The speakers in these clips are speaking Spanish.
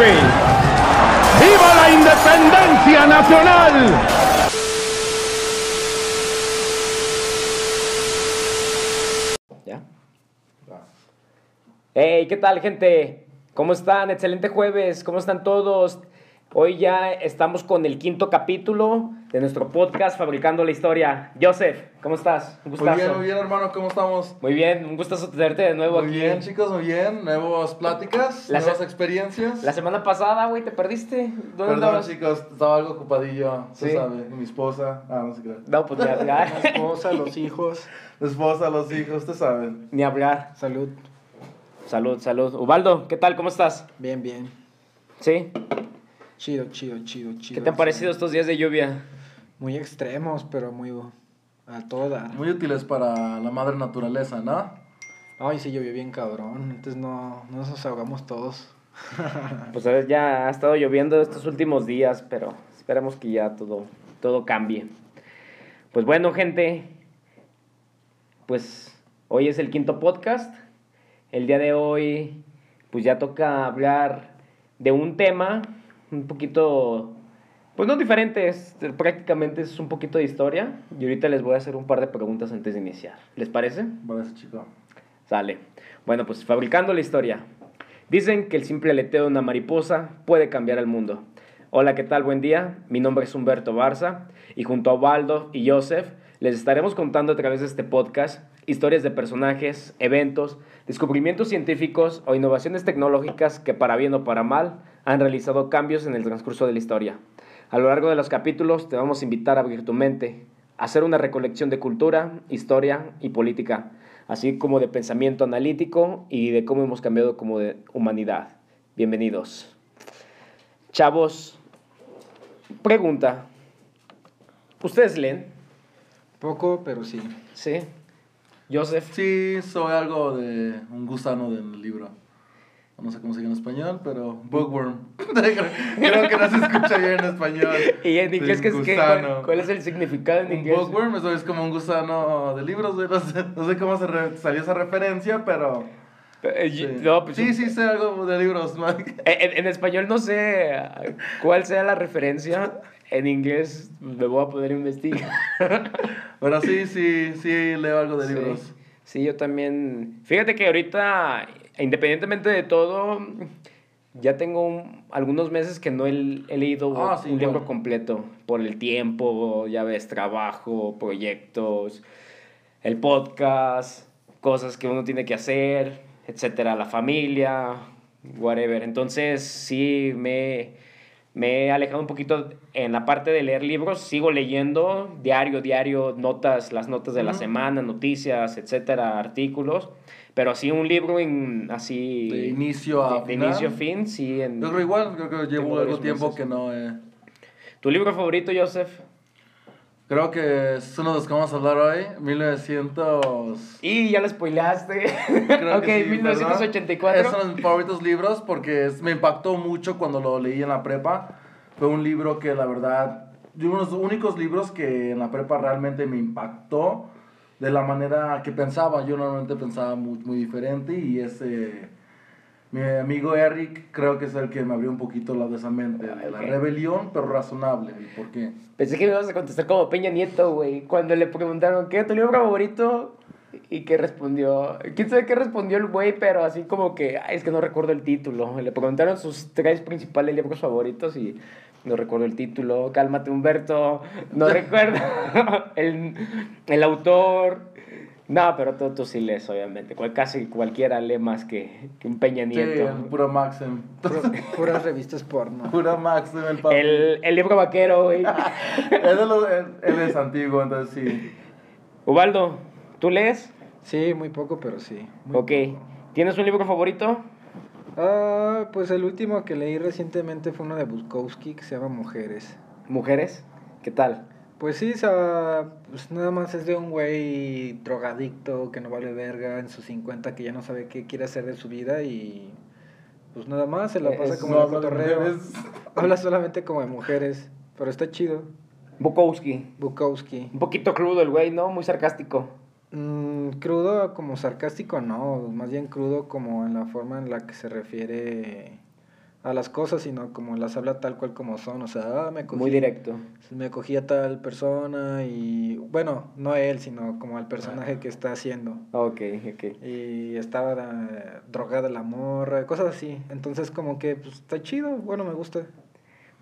¡Viva la independencia nacional! Hey, ¿qué tal, gente? ¿Cómo están? Excelente jueves. ¿Cómo están todos? Hoy ya estamos con el quinto capítulo de nuestro podcast Fabricando la Historia. Joseph, ¿cómo estás? Un Muy gustazo. bien, muy bien, hermano, ¿cómo estamos? Muy bien, un gustazo tenerte de nuevo Muy aquí. bien, chicos, muy bien. Nuevas pláticas, La nuevas se- experiencias. La semana pasada, güey, te perdiste. ¿Dónde Perdón, andabas? chicos, estaba algo ocupadillo, Sí. tú sabes, mi esposa. Ah, no sé qué. No, pues ni La hablar. esposa, los hijos. Mi esposa, los hijos, ustedes saben. ni hablar. Salud. Salud, salud. Ubaldo, ¿qué tal? ¿Cómo estás? Bien, bien. ¿Sí? Chido, chido, chido, chido. ¿Qué te han parecido estos días de lluvia? Muy extremos, pero muy a toda. Muy útiles para la madre naturaleza, ¿no? Ay, sí, llovió bien cabrón. Entonces no, no nos ahogamos todos. Pues a ver, ya ha estado lloviendo estos últimos días, pero esperemos que ya todo, todo cambie. Pues bueno, gente, pues hoy es el quinto podcast. El día de hoy, pues ya toca hablar de un tema un poquito, pues no diferente, es, prácticamente es un poquito de historia. Y ahorita les voy a hacer un par de preguntas antes de iniciar. ¿Les parece? Parece, chico. Sale. Bueno, pues fabricando la historia. Dicen que el simple aleteo de una mariposa puede cambiar el mundo. Hola, ¿qué tal? Buen día. Mi nombre es Humberto Barza y junto a Waldo y Joseph les estaremos contando a través de este podcast historias de personajes, eventos, descubrimientos científicos o innovaciones tecnológicas que para bien o para mal han realizado cambios en el transcurso de la historia. A lo largo de los capítulos te vamos a invitar a abrir tu mente, a hacer una recolección de cultura, historia y política, así como de pensamiento analítico y de cómo hemos cambiado como de humanidad. Bienvenidos. Chavos, pregunta. ¿Ustedes leen? Poco, pero sí. Sí. Joseph. Sí, soy algo de un gusano del libro. No sé cómo se dice en español, pero bookworm. Creo que no se escucha bien en español. ¿Y en Sí, inglés qué es gusano. ¿Cuál, cuál es el significado en inglés? bookworm, eso es como un gusano de libros, no sé, no sé cómo se re- salió esa referencia, pero... Eh, Sí, no, pues, sí, sí sé algo de libros, ¿no? En, en español no sé eh, cuál sea la referencia. En inglés me voy a poder investigar. Pero sí, sí, sí leo algo de Sí. libros. Sí, yo también. Fíjate que ahorita, independientemente de todo, ya tengo un- algunos meses que no he, he leído Ah, sí, un libro completo. Por el tiempo, ya ves, trabajo, proyectos, el podcast, cosas que uno tiene que hacer, etcétera, la familia, whatever. Entonces, sí, me, me he alejado un poquito en la parte de leer libros. Sigo leyendo diario, diario, notas, las notas de la semana, noticias, etcétera, artículos. Pero así un libro en, así... De inicio a de- de final. inicio a fin, sí. En, Yo creo igual, creo que llevo algo tiempo meses. que no... Eh. ¿Tu libro favorito, Joseph? Creo que es uno de los que vamos a hablar hoy, 1900... Y ya lo spoilaste. Creo ok, que sí, 1984. ¿verdad? Es uno de mis favoritos libros porque es- me impactó mucho cuando lo leí en la prepa. Fue un libro que la verdad, de uno de los únicos libros que en la prepa realmente me impactó de la manera que pensaba. Yo normalmente pensaba muy, muy diferente y ese, mi amigo Eric creo que es el que me abrió un poquito la de esa mente, de la rebelión, pero razonable. ¿Y por qué? Pensé que me ibas a contestar como Peña Nieto, güey. Cuando le preguntaron, ¿qué es tu libro favorito? Y que respondió, quién sabe qué respondió el güey, pero así como que, ay, es que no recuerdo el título. Le preguntaron sus tres principales libros favoritos y no recuerdo el título. Cálmate, Humberto. No recuerdo el, el autor. No, pero tú, tú sí lees, obviamente. Cual, casi cualquiera lee más que, que un Peña Sí, Nieto. el puro Maxim. Pu- Puras revistas porno. Pura Maxim, el papi. El, el libro vaquero, güey. Él, él es antiguo, entonces sí. Ubaldo, ¿tú lees? Sí, muy poco, pero sí. muy Ok. poco. ¿Tienes un libro favorito? Ah, pues el último que leí recientemente fue uno de Bukowski que se llama Mujeres. ¿Mujeres? ¿Qué tal? Pues sí, o sea, pues nada más es de un güey drogadicto que no vale verga en sus 50 que ya no sabe qué quiere hacer de su vida y pues nada más se la pasa Es- como no de cotorreo. Habla solamente como de mujeres, pero está chido. Bukowski. Bukowski. Un poquito crudo el güey, ¿no? Muy sarcástico. Mm, crudo como sarcástico, no, más bien crudo como en la forma en la que se refiere a las cosas, sino como las habla tal cual como son. O sea, ah, me cogí, Muy directo. me cogí a tal persona y, bueno, no él, sino como al personaje que está haciendo. Ok, ok. Y estaba eh, drogada la morra, cosas así. Entonces como que pues, está chido, bueno, me gusta.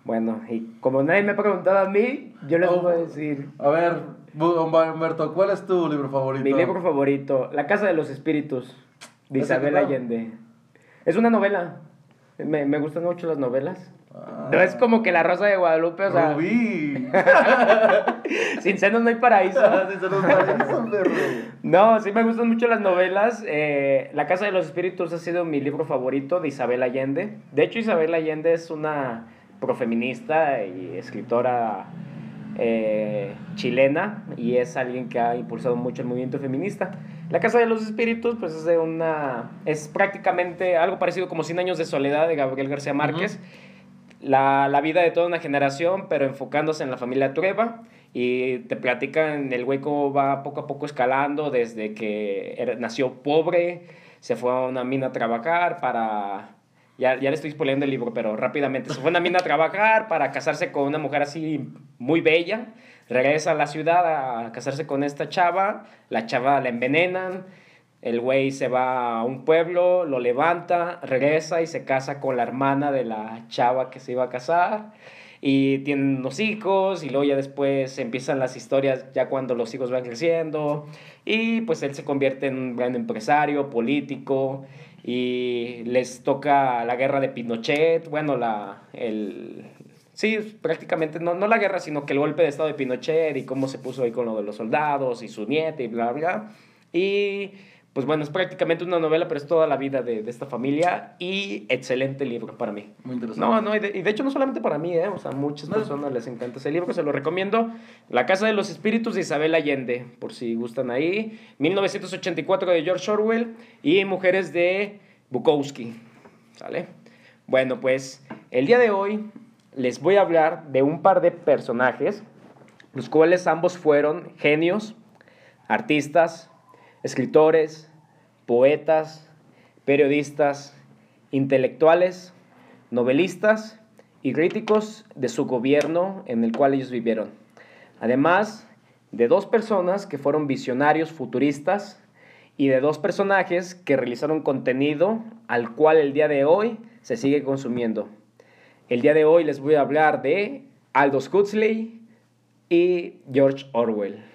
Bueno, y como nadie me ha preguntado a mí, yo les Oh. voy a decir A ver, Humberto, ¿cuál es tu libro favorito? mi libro favorito, La Casa de los Espíritus, de ¿Ese Isabel? Allende. Es una novela. Me, me gustan mucho las novelas. Ah. No es como que La Rosa de Guadalupe, o sea, Rubí. sin senos no hay paraíso. Ah, sí, se nos parece, perro. No, sí me gustan mucho las novelas. Eh, la Casa de los Espíritus ha sido mi libro favorito de Isabel Allende. De hecho, Isabel Allende es una profeminista y escritora eh, chilena y es alguien que ha impulsado mucho el movimiento feminista. La Casa de los Espíritus, pues es de una. es prácticamente algo parecido como 100 años de soledad de Gabriel García Márquez. la, la vida de toda una generación, pero enfocándose en la familia Trueba. Y te platican el güey cómo va poco a poco escalando desde que era- nació pobre, se fue a una mina a trabajar para... Ya, ya le estoy spoileando el libro, pero rápidamente. Se fue mina a trabajar para casarse con una mujer así muy bella. Regresa a la ciudad a casarse con esta chava. La chava la envenenan. El güey se va a un pueblo, lo levanta, regresa y se casa con la hermana de la chava que se iba a casar. Y tienen unos hijos y luego ya después empiezan las historias ya cuando los hijos van creciendo. Y pues él se convierte en un gran empresario, político. Y les toca la guerra de Pinochet, bueno, la, el, Sí, prácticamente, no, no la guerra, sino que el golpe de estado de Pinochet y cómo se puso ahí con lo de los soldados y su nieta y bla, bla. Y pues bueno, es prácticamente una novela, pero es toda la vida de, de esta familia y excelente libro para mí. Muy interesante. No, no, y de, y de hecho no solamente para mí, ¿eh? o sea, a muchas personas les encanta ese libro, se lo recomiendo. La Casa de los Espíritus de Isabel Allende, por si gustan ahí. 1984 de George Orwell y Mujeres de Bukowski, ¿sale? Bueno, pues el día de hoy les voy a hablar de un par de personajes, los cuales ambos fueron genios, artistas, escritores, poetas, periodistas, intelectuales, novelistas y críticos de su gobierno en el cual ellos vivieron. Además de dos personas que fueron visionarios futuristas y de dos personajes que realizaron contenido al cual el día de hoy se sigue consumiendo. El día de hoy les voy a hablar de Aldous Huxley y George Orwell.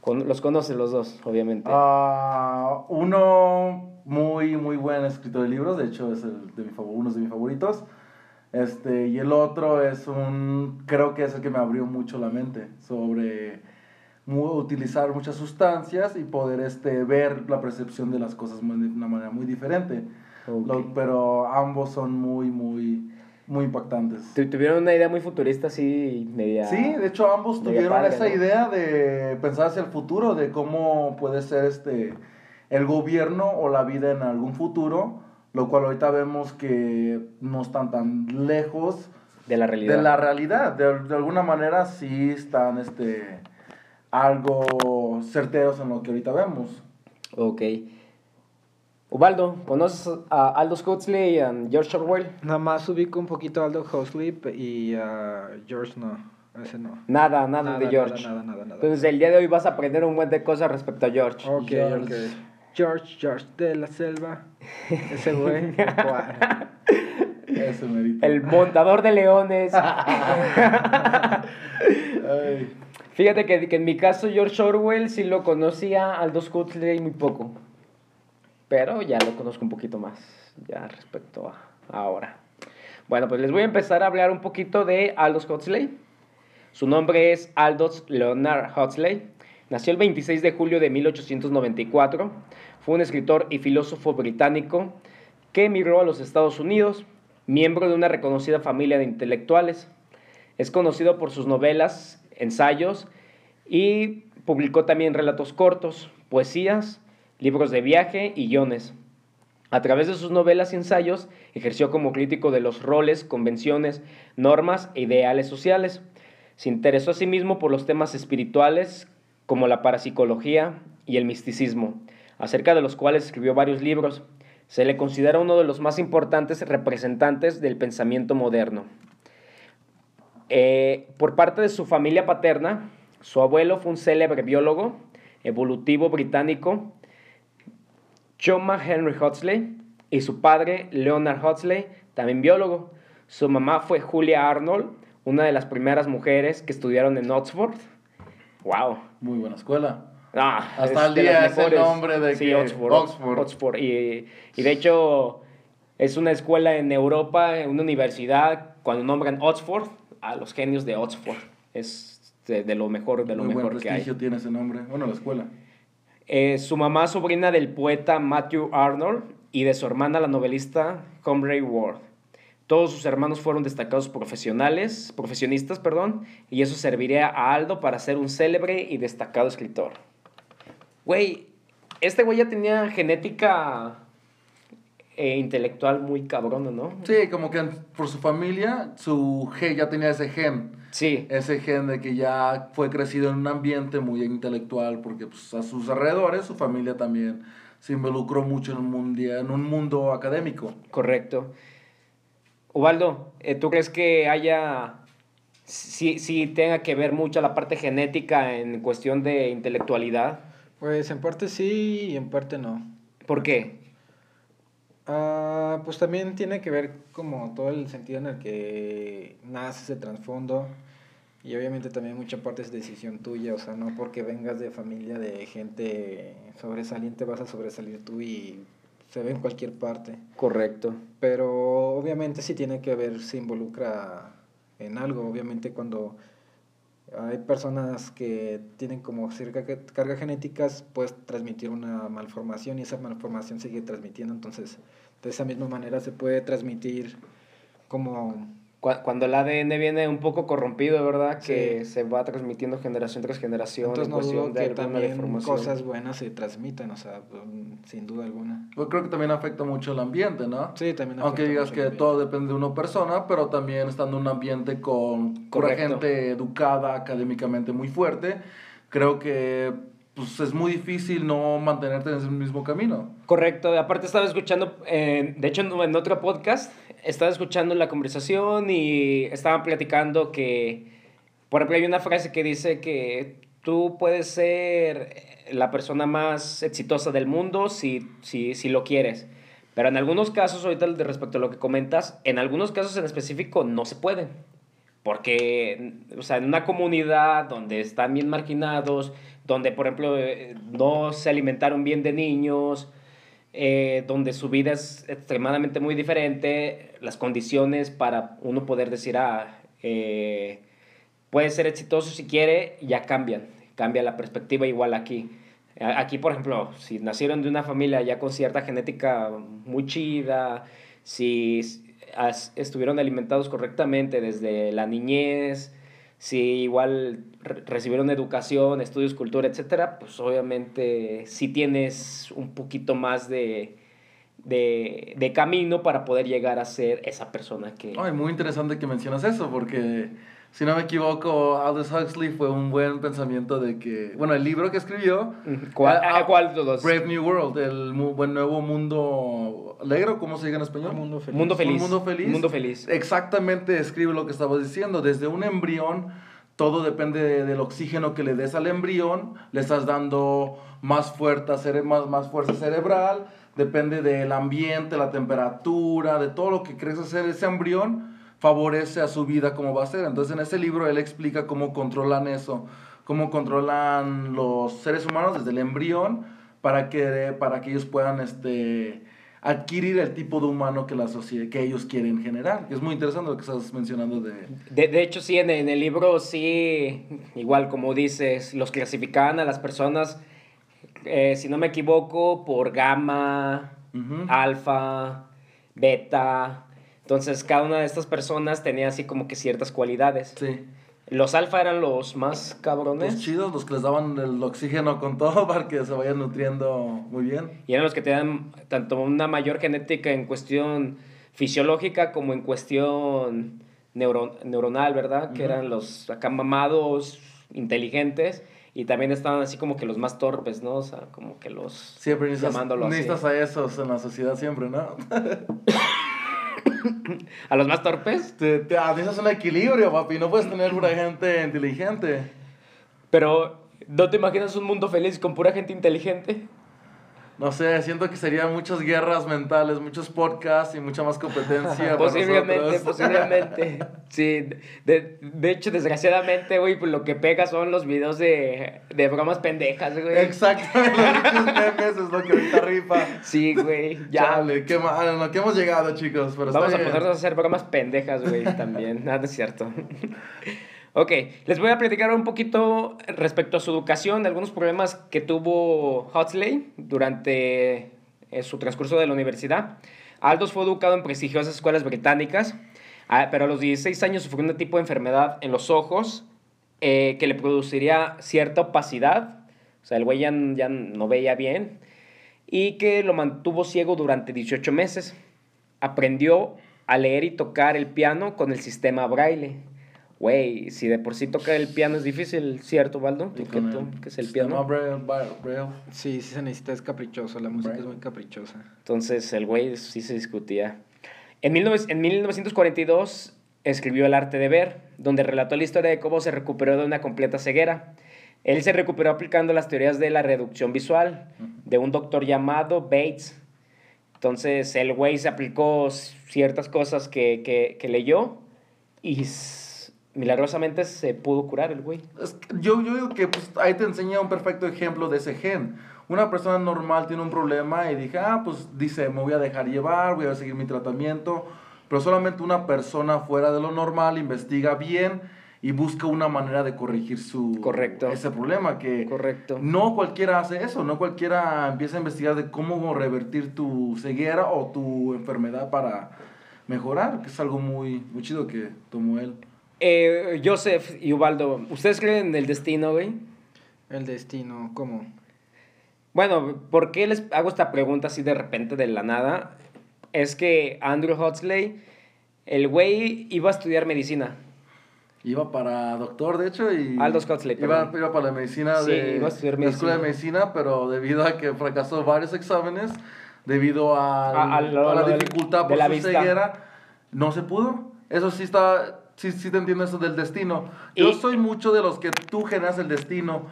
Con- los conoces los dos, obviamente. Ah, uno muy, muy buen escritor de libros, de hecho es el de mi uno de mis favoritos. Este, y el otro es un, creo que es el que me abrió mucho la mente sobre mu- utilizar muchas sustancias y poder este, ver la percepción de las cosas muy- de una manera muy diferente. Lo- pero ambos son muy, muy, muy impactantes. Tu- Tuvieron una idea muy futurista, así, media... Sí, de hecho ambos tuvieron esa ¿no? idea de pensar hacia el futuro, de cómo puede ser este el gobierno o la vida en algún futuro, lo cual ahorita vemos que no están tan lejos De la realidad. de la realidad. De, de alguna manera sí están este algo certeros en lo que ahorita vemos. Ok. Ubaldo, ¿conoces a Aldous Huxley y a George Orwell? Nada más ubico un poquito a Aldo Huxley y a George no, ese no. Nada, nada, Nada, de George. nada, nada, nada. Entonces el día de hoy vas a aprender un buen de cosas respecto a George. Ok, George. ok. George, George de la selva. Ese güey. Ese merito. El montador de leones. Ay. Fíjate que, que en mi caso George Orwell sí lo conocía, Aldous Huxley muy poco. Pero ya lo conozco un poquito más, ya respecto a ahora. Bueno, pues les voy a empezar a hablar un poquito de Aldous Huxley. Su nombre es Aldous Leonard Huxley. Nació el 26 de julio de 1894. Fue un escritor y filósofo británico que emigró a los Estados Unidos, miembro de una reconocida familia de intelectuales. Es conocido por sus novelas, ensayos y publicó también relatos cortos, poesías, libros de viaje y guiones. A través de sus novelas y ensayos ejerció como crítico de los roles, convenciones, normas e ideales sociales. Se interesó asimismo por los temas espirituales como la parapsicología y el misticismo, acerca de los cuales escribió varios libros. Se le considera uno de los más importantes representantes del pensamiento moderno. Eh, por parte de su familia paterna, su abuelo fue un célebre biólogo evolutivo británico, Choma Henry Huxley, y su padre, Leonard Huxley, también biólogo. Su mamá fue Julia Arnold, una de las primeras mujeres que estudiaron en Oxford. ¡Wow! Muy buena escuela. Ah, Hasta es el día es el nombre de sí, que- Oxford. Oxford. Oxford. Y, y de hecho es una escuela en Europa, una universidad, cuando nombran Oxford, a los genios de Oxford. Es de, de lo mejor, de lo Muy buen mejor que hay. prestigio tiene ese nombre. Bueno, la escuela. Eh, su mamá sobrina del poeta Matthew Arnold y de su hermana la novelista Humphrey Ward. Todos sus hermanos fueron destacados profesionales, profesionistas, perdón, y eso serviría a Aldo para ser un célebre y destacado escritor. Güey, este güey ya tenía genética eh, intelectual muy cabrona, ¿no? Sí, como que por su familia, su gen ya tenía ese gen. Sí, Ese gen de que ya fue crecido en un ambiente muy intelectual, porque pues, a sus alrededores, su familia también se involucró mucho en un, mundia- en un mundo académico. correcto. Ubaldo, eh, ¿tú crees que haya, sí, sí tenga que ver mucho la parte genética en cuestión de intelectualidad? Pues en parte sí y en parte no. ¿Por qué? Ah, pues también tiene que ver como todo el sentido en el que nace ese trasfondo y obviamente también mucha parte es decisión tuya, o sea, no porque vengas de familia de gente sobresaliente vas a sobresalir tú y se ve en cualquier parte. Correcto. Pero obviamente sí tiene que ver, se involucra en algo. Obviamente cuando hay personas que tienen como cierta ca- carga genéticas, puedes transmitir una malformación y esa malformación sigue transmitiendo. Entonces, de esa misma manera se puede transmitir como... Cu- Cuando el ADN viene un poco corrompido, ¿verdad? Que Sí. se va transmitiendo generación tras generación Entonces en no cuestión dudo de que alguna también deformación. cosas buenas se transmitan, o sea, mm, sin duda alguna. Yo creo que también afecta mucho el ambiente, ¿no? Sí, también Aunque afecta digas mucho que todo depende de una persona, pero también estando en un ambiente con pura Correcto. gente educada, académicamente muy fuerte, creo que pues, es muy difícil no mantenerte en ese mismo camino. Correcto, aparte estaba escuchando, eh, de hecho en, otro podcast, estaba escuchando la conversación y estaban platicando que, por ejemplo, hay una frase que dice que tú puedes ser la persona más exitosa del mundo si, si, si lo quieres. Pero en algunos casos, ahorita respecto a lo que comentas, en algunos casos en específico no se puede. Porque, o sea, en una comunidad donde están bien marginados, donde, por ejemplo, eh, no se alimentaron bien de niños, eh, donde su vida es extremadamente muy diferente, las condiciones para uno poder decir, ah, eh, puede ser exitoso si quiere, ya cambian, cambia la perspectiva igual aquí. Aquí, por ejemplo, si nacieron de una familia ya con cierta genética muy chida, si as- estuvieron alimentados correctamente desde la niñez, si igual re- recibieron educación, estudios, cultura, etcétera, pues obviamente sí tienes un poquito más de, de, de camino para poder llegar a ser esa persona que... Ay, muy interesante que mencionas eso, porque si no me equivoco, Aldous Huxley fue un buen pensamiento de que, bueno, el libro que escribió. ¿Cuál, Ah, ah, ¿cuál de los? Brave New World, el mu- buen nuevo mundo alegre, ¿cómo se diga en español? Un mundo feliz. Mundo feliz. Un mundo feliz. Mundo feliz. Exactamente describe lo que estabas diciendo. Desde un embrión, todo depende de- del oxígeno que le des al embrión. Le estás dando más, fuerza, cere- más, más fuerza cerebral. Depende del ambiente, la temperatura, de todo lo que crees hacer ese embrión, favorece a su vida como va a ser. Entonces en ese libro él explica cómo controlan eso, cómo controlan los seres humanos desde el embrión para que, para que ellos puedan este, adquirir el tipo de humano que, la sociedad, que ellos quieren generar. Es muy interesante lo que estás mencionando de... De, de hecho, sí, en, en el libro sí, igual como dices, los clasificaban a las personas, eh, si no me equivoco, por gamma, alfa, beta. Entonces, cada una de estas personas tenía así como que ciertas cualidades. Sí. Los alfa eran los más cabrones Los chidos, los que les daban el oxígeno con todo para que se vayan nutriendo muy bien. y eran los que tenían tanto una mayor genética en cuestión fisiológica como en cuestión neuro- neuronal, ¿verdad? Que eran los acá mamados, inteligentes, Y también estaban así como que los más torpes, ¿no? O sea, como que los... Siempre necesitas a esos en la sociedad, siempre, ¿no? ¿A los más torpes? Te, te, necesitas un equilibrio, papi. No puedes tener pura gente inteligente. Pero, ¿no te imaginas un mundo feliz con pura gente inteligente? No sé, siento que serían muchas guerras mentales, muchos podcasts y mucha más competencia. Posiblemente, posiblemente. Sí, de, de hecho, desgraciadamente, güey, pues lo que pega son los videos de, de bromas pendejas, güey. Exactamente, los memes es lo que ahorita rifa. Sí, güey, ya. Chale, qué mal, en lo que hemos llegado, chicos. Pero Vamos a ponernos a hacer bromas pendejas, güey, también. Nada, es cierto. Ok, les voy a platicar un poquito respecto a su educación, de algunos problemas que tuvo Huxley durante eh, su transcurso de la universidad. Aldous fue educado en prestigiosas escuelas británicas, ah, pero a los 16 años sufrió un tipo de enfermedad en los ojos eh, que le produciría cierta opacidad. O sea, el güey ya, ya no veía bien y que lo mantuvo ciego durante 18 meses. Aprendió a leer y tocar el piano con el sistema braille. Güey, si de por sí tocar el piano es difícil, ¿cierto, Baldo? ¿Tú qué, es el piano? Braille, Braille, Braille. Sí, sí se necesita, es caprichoso, la música Right. es muy caprichosa. Entonces el güey sí se discutía. En, 19 en 1942 escribió El arte de ver, donde relató la historia de cómo se recuperó de una completa ceguera. Él se recuperó aplicando las teorías de la reducción visual de un doctor llamado Bates. Entonces el güey se aplicó ciertas cosas que, que, que leyó y milagrosamente se pudo curar el güey. Es que yo, yo digo que pues, ahí te enseña un perfecto ejemplo de ese gen. Una persona normal tiene un problema y dije, ah, pues dice, me voy a dejar llevar, voy a seguir mi tratamiento. Pero solamente una persona fuera de lo normal investiga bien y busca una manera de corregir su Correcto. ese problema que Correcto. no cualquiera hace eso, no cualquiera empieza a investigar de cómo revertir tu ceguera o tu enfermedad para mejorar, que es algo muy, muy chido que tomó él. Eh, Joseph y Ubaldo, ¿ustedes creen en el destino, güey? El destino, ¿cómo? Bueno, ¿por qué les hago esta pregunta así de repente de la nada? Es que Andrew Huxley, el güey iba a estudiar medicina. Iba para doctor, de hecho, y... Aldous Huxley, Iba, perdón. iba para la medicina Sí, de... iba a estudiar la escuela de medicina, pero debido a que fracasó varios exámenes, debido a, A- a lo- a la dificultad de por la su ceguera, no se pudo. Eso sí está... Sí, sí te entiendo eso del destino. Yo Y- soy mucho de los que tú generas el destino,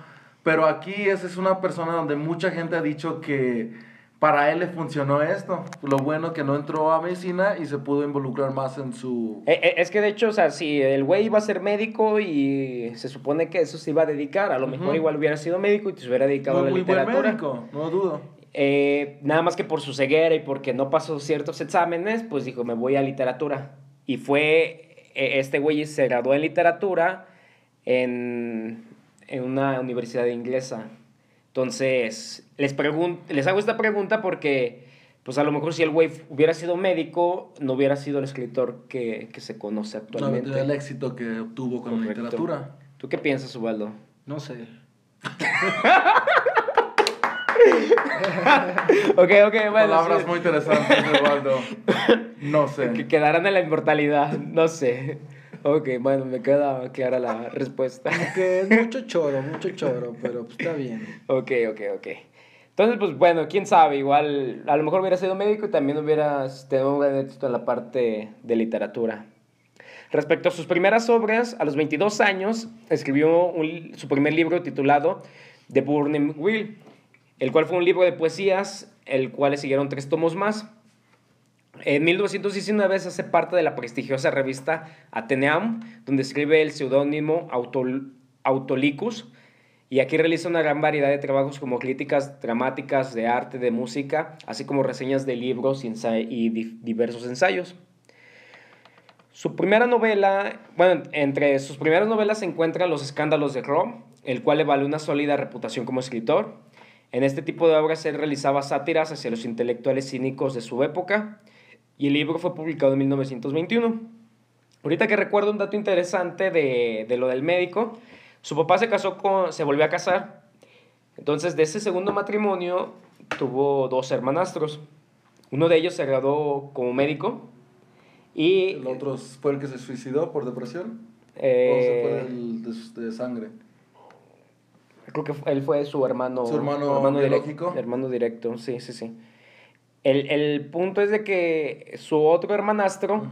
pero aquí esa es una persona donde mucha gente ha dicho que para él le funcionó esto. Lo bueno que no entró a medicina y se pudo involucrar más en su... Eh, eh, es que de hecho, o sea, si el güey iba a ser médico y se supone que eso se iba a dedicar, a lo mejor Ujú. igual hubiera sido médico y se hubiera dedicado a la muy buen literatura. médico, no dudo. Eh, nada más que por su ceguera y porque no pasó ciertos exámenes, pues dijo, me voy a literatura. Y fue, este güey se graduó en literatura en, en una universidad inglesa. Entonces, les, pregun- les hago esta pregunta porque, pues a lo mejor si el güey hubiera sido médico, no hubiera sido el escritor que, que se conoce No, actualmente. el éxito que obtuvo con la literatura. ¿Tú qué piensas, Ubaldo? No sé. ok, ok, bueno. Palabras sí. muy interesantes, Eduardo. No sé. Que quedarán en la inmortalidad, no sé. Ok, bueno, me queda clara la respuesta. Que es mucho choro, mucho choro, pero pues está bien. Ok, ok, ok. Entonces, pues bueno, quién sabe, igual a lo mejor hubiera sido médico y también hubieras tenido un gran éxito en la parte de literatura. Respecto a sus primeras obras, a los 22 años escribió un- su primer libro titulado The Burning Wheel, el cual fue un libro de poesías, el cual le siguieron tres tomos más. En 1919 se hace parte de la prestigiosa revista Athenaeum, donde escribe el seudónimo Autol- Autolicus, y aquí realiza una gran variedad de trabajos como críticas dramáticas de arte, de música, así como reseñas de libros y, diversos ensayos. Su primera novela, bueno, entre sus primeras novelas se encuentran Los escándalos de Rome, el cual le valió una sólida reputación como escritor. En este tipo de obras él realizaba sátiras hacia los intelectuales cínicos de su época y el libro fue publicado en 1921. Ahorita que recuerdo un dato interesante de, de lo del médico, su papá se casó con, se volvió a casar. Entonces de ese segundo matrimonio tuvo dos hermanastros. Uno de ellos se graduó como médico y ¿El otro fue el que se suicidó por depresión? eh, ¿O se fue del- de, de sangre? Creo que él fue su hermano. ¿Su hermano biológico? directo. Hermano directo, sí, sí, sí. El, el punto es de que su otro hermanastro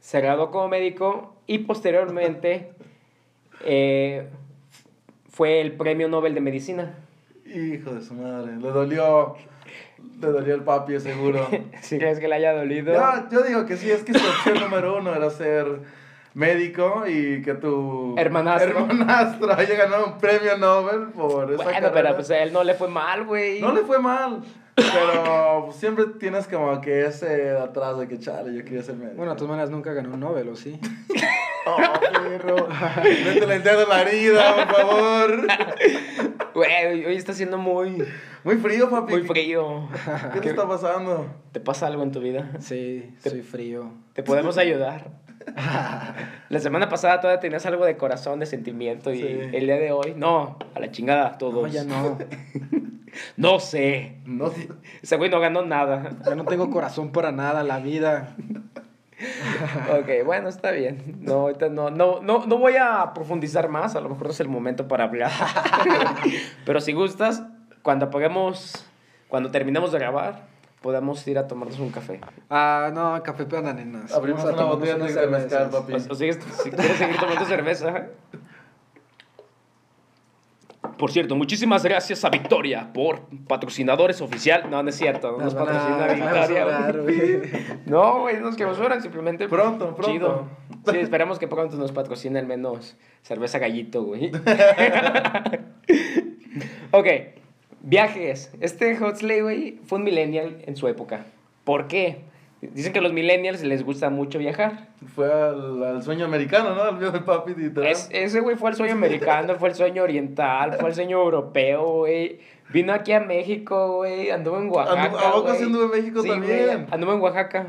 se graduó como médico y posteriormente eh, fue el premio Nobel de Medicina. Hijo de su madre, le dolió. Le dolió el papi, seguro. Si crees que le haya dolido. Yo, yo digo que sí, es que su opción número uno era ser médico y que tu Hermanastro. hermanastro haya ganado un premio Nobel por esa bueno, carrera. pero pues a él no le fue mal, güey. No le fue mal, pero siempre tienes como que ese de atrás de que chale, yo quería ser médico. Bueno, de todas maneras nunca ganó un Nobel, ¿o sí? Oh, perro. Métele el dedo en la herida, por favor. Güey, hoy está siendo muy, Muy frío, papi. muy frío. ¿Qué te está pasando? ¿Te pasa algo en tu vida? Sí, soy frío. Te podemos ayudar. La semana pasada todavía tenías algo de corazón, de sentimiento y Sí. el día de hoy, no, a la chingada todos. No, ya no. No sé. No sé. Ese güey no ganó nada. Ya no tengo corazón para nada, la vida. Ok, bueno, está bien. No, ahorita no, no, no, no voy a profundizar más, a lo mejor no es el momento para hablar. Pero si gustas, cuando apaguemos, cuando terminemos de grabar, podemos ir a tomarnos un café. Ah, no, café para nenas. Abrimos una botella de mezcal, cervezas. papi. O, o sigues- si quieres seguir tomando cerveza. Por cierto, muchísimas gracias a Victoria por patrocinadores oficial. No, no es cierto, no nos patrocina Victoria. clausurar, güey. No, güey, no nos clausuran, simplemente. Pronto, pronto. Chido. Sí, esperamos que pronto nos patrocine al menos cerveza gallito, güey. ok, viajes. Este Huxley, güey, fue un millennial en su época. ¿Por qué? Dicen que a los millennials les gusta mucho viajar. Fue al, al sueño americano, ¿no? Al mío del papi. Es- ese güey fue el sueño americano, fue el sueño oriental, fue el sueño europeo, güey. Vino aquí a México, güey. Anduvo en Oaxaca. Andu- ¿a poco güey. sí anduvo en México Sí, también? Anduvo en Oaxaca.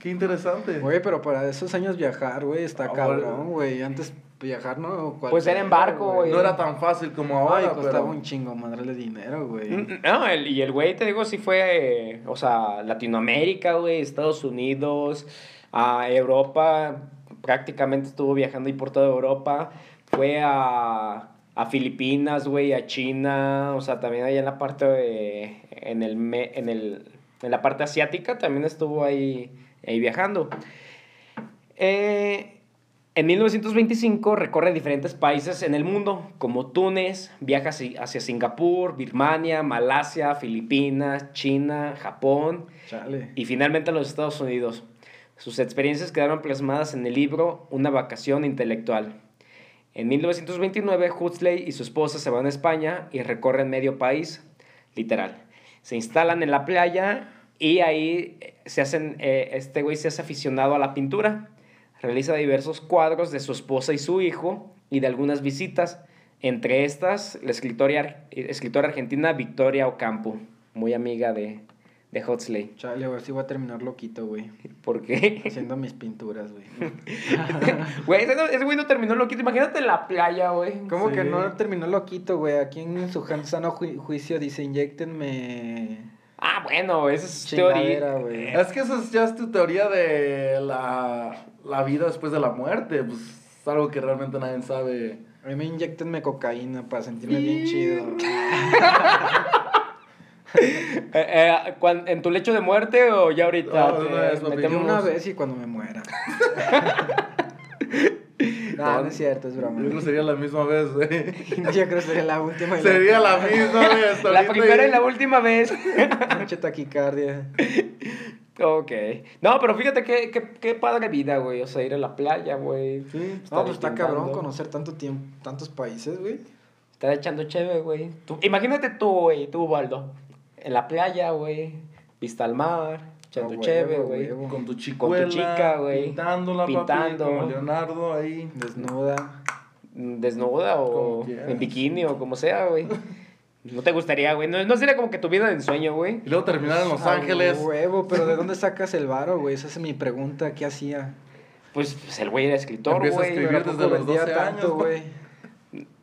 Qué interesante. Güey, pero para esos años viajar, güey, está Ah, cabrón, güey. Antes viajar, ¿no? Pues era en barco, güey. No era tan fácil como ahora, Ay, costaba pero... un chingo madre de dinero, güey. Mm, No, el- y el güey, te digo, sí fue, eh, o sea, Latinoamérica, güey, Estados Unidos, a Europa, prácticamente estuvo viajando ahí por toda Europa, fue a, a Filipinas, güey, a China, o sea, también allá en la parte, de- en, el, me- en, el, en la parte asiática, también estuvo ahí, ahí viajando. Eh, en 1925 recorre diferentes países en el mundo, como Túnez, viaja hacia Singapur, Birmania, Malasia, Filipinas, China, Japón Chale. y finalmente a los Estados Unidos. Sus experiencias quedaron plasmadas en el libro Una vacación intelectual. En 1929, Huxley y su esposa se van a España y recorren medio país, literal. Se instalan en la playa y ahí se hacen, eh, este güey se hace aficionado a la pintura. Realiza diversos cuadros de su esposa y su hijo y de algunas visitas. Entre estas, la escritora, escritora argentina Victoria Ocampo, muy amiga de, de Huxley. Chale, a ver si voy a terminar loquito, güey. ¿Por qué? Haciendo mis pinturas, güey. Güey, ese, no- ese güey no terminó loquito. Imagínate en la playa, güey. ¿Cómo Sí. que no terminó loquito, güey? Aquí en su sano ju- juicio dice, inyectenme Ah, bueno, esa es teoría. chingadera, güey. Es que eso es- ya es tu teoría de la, la vida después de la muerte. Pues es algo que realmente nadie sabe. A mí me inyectenme cocaína para sentirme bien chido. Eh, eh, ¿En tu lecho de muerte o ya ahorita? No, te no. De metemos- una vez y cuando me muera. no, no es cierto, es broma. Yo creo que sería la misma vez, güey. Yo creo que sería la última. y Sería la misma vez. La primera y la última vez. Pinche taquicardia. ok. No, pero fíjate qué, qué, qué padre vida, güey. O sea, ir a la playa, güey. Sí. No, pues está cabrón conocer tanto tiempo, tantos países, güey. Estar echando chévere, güey. Tú- Imagínate tú, güey, tú, Waldo. En la playa, güey. Vista al mar. Echando huevo, chévere, güey. Con tu chicuela. chica, güey. Pintándola, Pintando. papi. Como Leonardo ahí. Desnuda. Desnuda o en bikini o como sea, güey. No te gustaría, güey. No, no sería como que tu vida de ensueño, güey. Y luego terminar en Los A Ángeles. huevo, pero ¿de dónde sacas el varo, güey? Esa es mi pregunta. ¿Qué hacía? Pues, pues, el güey era escritor, Empieza a güey. escribir Pero ¿a desde los vendía 12 años, güey?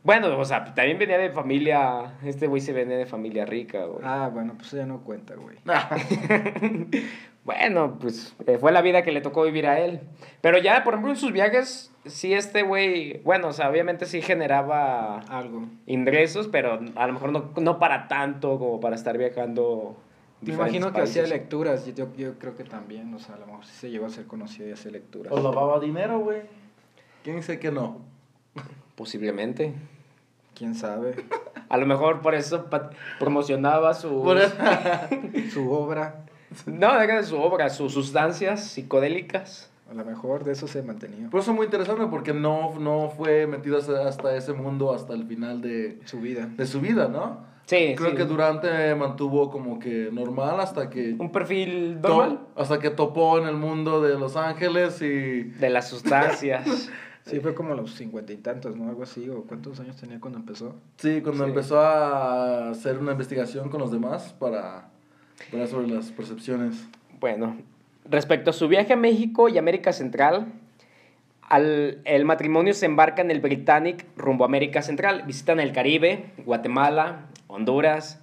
Bueno, o sea, también venía de familia. Este güey se venía de familia rica, güey. Ah, bueno, pues ya no cuenta, güey. Bueno, pues eh, fue la vida que le tocó vivir a él. Pero ya, por ejemplo, en sus viajes, sí este güey, bueno, o sea, obviamente sí generaba Algo. ingresos, pero a lo mejor no, no para tanto como para estar viajando. Me imagino que hacía países. lecturas, yo, yo creo que también, o sea, a lo mejor sí se llegó a ser conocido y hacía lecturas. O lavaba dinero, güey. ¿Quién dice que no? Posiblemente. ¿Quién sabe? A lo mejor por eso promocionaba su... Su obra, No, deja de su obra, sus sustancias psicodélicas. a lo mejor de eso se mantenía. Por eso es muy interesante porque no, no fue metido hasta ese mundo hasta el final de, Su vida. de su vida, ¿no? Sí, Creo sí. que Durante mantuvo como que normal hasta que... Un perfil normal hasta que topó en el mundo de Los Ángeles y... de las sustancias. Sí, fue como a los cincuenta y tantos, ¿no? Algo así, o cuántos años tenía cuando empezó. Sí, cuando Sí. empezó a hacer una investigación con los demás para para sobre las percepciones. Bueno, respecto a su viaje a México y América Central, al, el matrimonio se embarca en el Britannic rumbo a América Central. Visitan el Caribe, Guatemala, Honduras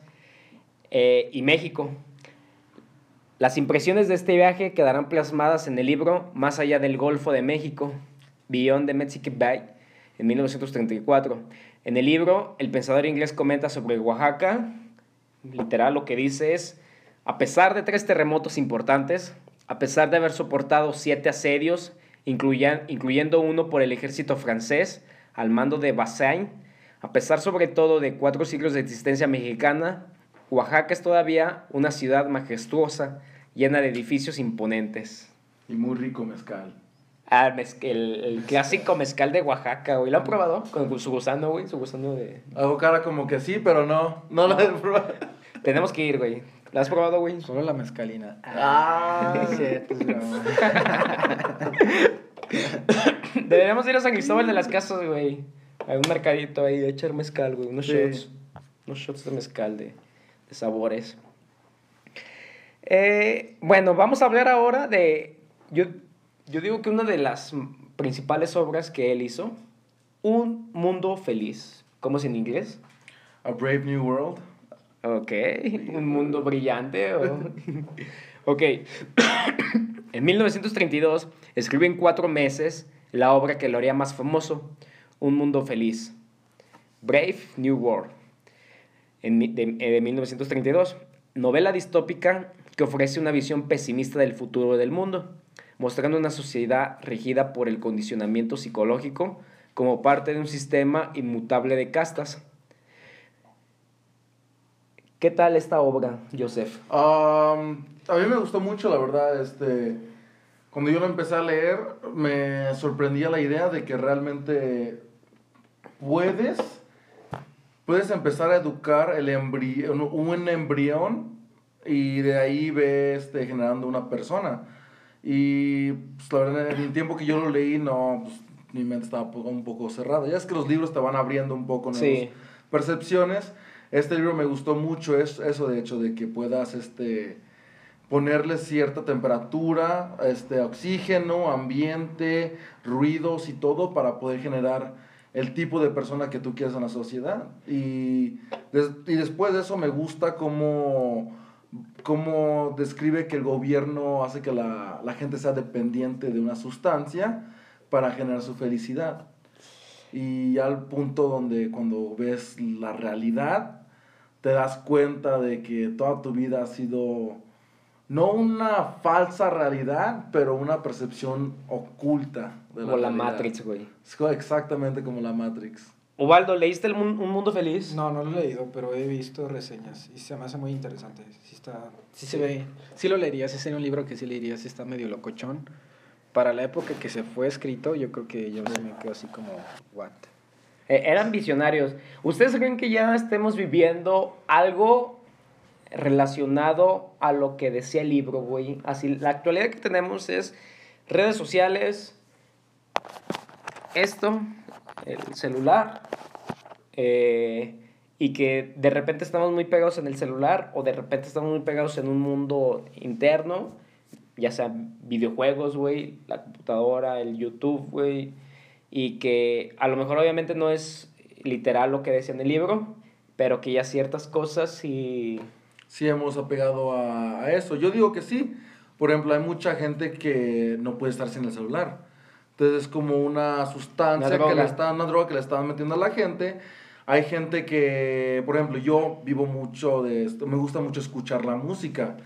eh, y México. Las impresiones de este viaje quedarán plasmadas en el libro Más allá del Golfo de México, Beyond the Mexican Bay, en 1934. En el libro, el pensador inglés comenta sobre Oaxaca, literal lo que dice es, a pesar de tres terremotos importantes, a pesar de haber soportado siete asedios, incluyendo uno por el ejército francés al mando de Bassain, a pesar sobre todo de cuatro siglos de existencia mexicana, Oaxaca es todavía una ciudad majestuosa, llena de edificios imponentes. Y muy rico mezcal. Ah, mez- el, el clásico mezcal de Oaxaca, güey. ¿Lo han probado? Con su gusano, güey. Su gusano de... Hago cara como que sí, pero no. No la he probado. Tenemos que ir, güey. ¿Lo has probado, güey? Solo la mezcalina. Ah, cierto. Deberíamos ir a San Cristóbal de las Casas, güey. Hay un mercadito ahí de echar mezcal, güey. Unos Sí. shots. Unos shots de mezcal de, de sabores. Eh, bueno, vamos a hablar ahora de... Yo, yo digo que una de las principales obras que él hizo, Un Mundo Feliz. ¿Cómo es en inglés? A Brave New World. Ok, un mundo brillante. o- ok, en 1932 escribe en cuatro meses la obra que lo haría más famoso, Un Mundo Feliz, Brave New World, en de, eh, de 1932, novela distópica que ofrece una visión pesimista del futuro del mundo, mostrando una sociedad regida por el condicionamiento psicológico como parte de un sistema inmutable de castas. ¿Qué tal esta obra, Joseph? Um, a mí me gustó mucho, la verdad, este... Cuando yo lo empecé a leer, me sorprendía la idea de que realmente puedes, puedes empezar a educar el embrión, un embrión y de ahí ves este, generando una persona. Y pues, la verdad, en el tiempo que yo lo leí, no, pues, mi mente estaba un poco cerrada. Ya es que los libros te van abriendo un poco nuevas Sí. percepciones. Este libro me gustó mucho, es, eso de hecho, de que puedas este, ponerle cierta temperatura, este, oxígeno, ambiente, ruidos y todo para poder generar el tipo de persona que tú quieres en la sociedad. Y, des- y después de eso me gusta cómo, cómo describe que el gobierno hace que la, la gente sea dependiente de una sustancia para generar su felicidad. Y al punto donde cuando ves la realidad, te das cuenta de que toda tu vida ha sido no una falsa realidad, pero una percepción oculta de Como la. Matrix, güey. Exactamente como la Matrix. Ubaldo, ¿leíste el Mun- Un Mundo Feliz? No, no lo he leído, pero he visto reseñas y se me hace muy interesante. Sí, está, sí se ve, sí lo leería, sí sería un libro que sí leería, sí está medio locochón. Para la época que se fue escrito, yo creo que yo sí me quedo así como, what? Eh, eran visionarios. ¿Ustedes creen que ya estemos viviendo algo relacionado a lo que decía el libro, güey? Así, la actualidad que tenemos es redes sociales, esto, el celular, eh, y que de repente estamos muy pegados en el celular o de repente estamos muy pegados en un mundo interno, ya sea videojuegos, güey, la computadora, el YouTube, güey, y que a lo mejor obviamente no es literal lo que decía en el libro, pero que ya ciertas cosas sí... Sí hemos apegado a, a eso. Yo digo que sí. Por ejemplo, hay mucha gente que no puede estar sin el celular. Entonces es como una sustancia Una que le están, una droga que le están metiendo a la gente. Hay gente que, por ejemplo, yo vivo mucho de esto, me gusta mucho escuchar la música.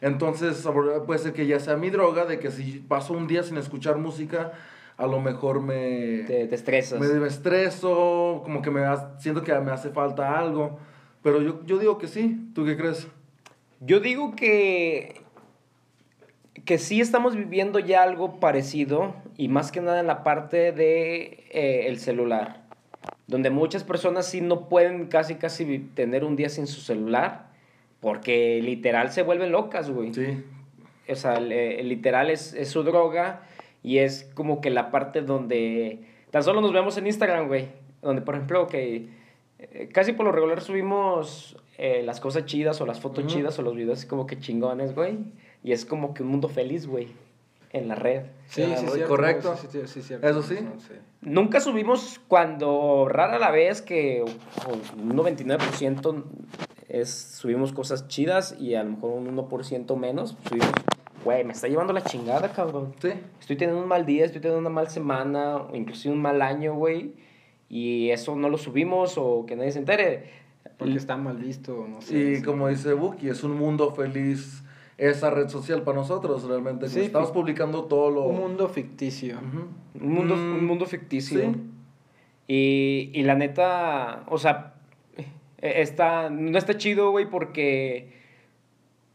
Entonces puede ser que ya sea mi droga, de que si paso un día sin escuchar música, a lo mejor me, Te, te estresas. me, me estreso, como que me siento que me hace falta algo. Pero yo, yo digo que sí, ¿tú qué crees? Yo digo que, que sí estamos viviendo ya algo parecido y más que nada en la parte de eh, el celular, donde muchas personas sí no pueden casi casi tener un día sin su celular porque literal se vuelven locas, güey. Sí, O sea, el, el literal es, es su droga y es como que la parte donde tan solo nos vemos en Instagram, güey. Donde, por ejemplo, que eh, casi por lo regular subimos eh, las cosas chidas o las fotos chidas o los videos así como que chingones, güey. Y es como que un mundo feliz, güey, en la red. Sí, sí, cierto, correcto. Sí, sí, sí, cierto. Eso sí. sí. Nunca subimos cuando rara la vez que un 99% es, subimos cosas chidas y a lo mejor un 1% menos subimos, güey, me está llevando la chingada, cabrón. sí. Estoy teniendo un mal día, estoy teniendo una mala semana, o inclusive un mal año, güey. Y eso no lo subimos o que nadie se entere. Porque está mal visto, no sé. Y sí. como dice Buki, es un mundo feliz esa red social para nosotros, realmente. Sí, estamos publicando todo lo... Un mundo ficticio. Un mundo, Mm, un mundo ficticio. sí. Y, y la neta, o sea, eh, está, no está chido, güey, porque,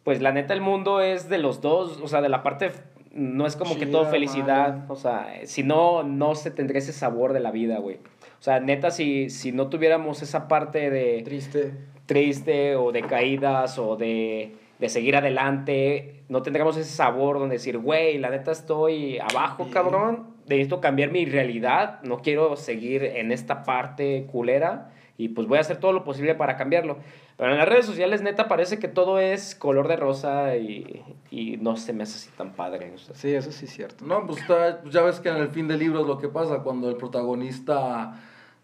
pues la neta, el mundo es de los dos, o sea, de la parte, no es como que todo felicidad, o sea, si no, no se tendría ese sabor de la vida, güey. O sea, neta, si, si no tuviéramos esa parte de Triste. triste o de caídas o de, de seguir adelante, no tendríamos ese sabor donde decir, güey, la neta estoy abajo, Bien. cabrón, necesito cambiar mi realidad, no quiero seguir en esta parte culera y pues voy a hacer todo lo posible para cambiarlo. Pero en las redes sociales, neta, parece que todo es color de rosa y, y no se me hace así tan padre. o sea. Sí, eso sí es cierto. No, pues está- ya ves que en el fin del libro es lo que pasa cuando el protagonista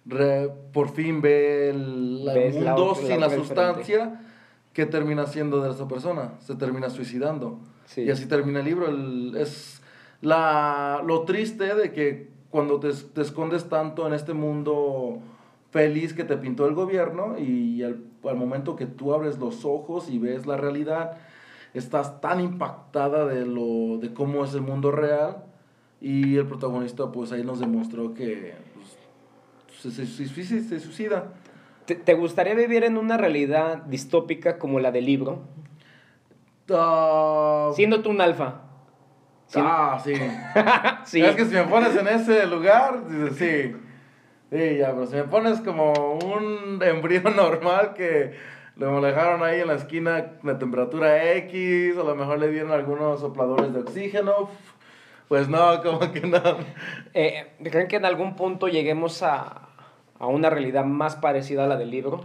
re- por fin ve el, el la mundo la sin la otra sustancia, ¿qué termina siendo de esa persona? Se termina suicidando. Sí. Y así termina el libro. El- es la, lo triste de que cuando te, te escondes tanto en este mundo feliz que te pintó el gobierno y al, al momento que tú abres los ojos y ves la realidad, estás tan impactada de, lo, de cómo es el mundo real y el protagonista pues ahí nos demostró que pues, se, se- se- se suicida. ¿Te, te gustaría vivir en una realidad distópica como la del libro? Ah, Siendo tú un alfa. Siendo- ah, sí. sí. Es que si me pones en ese lugar, dices, sí. Sí, ya, pero si me pones como un embrión normal que lo dejaron ahí en la esquina de temperatura X, a lo mejor le dieron algunos sopladores de oxígeno, pues no, como que no. Eh, ¿Creen que en algún punto lleguemos a, a una realidad más parecida a la del libro?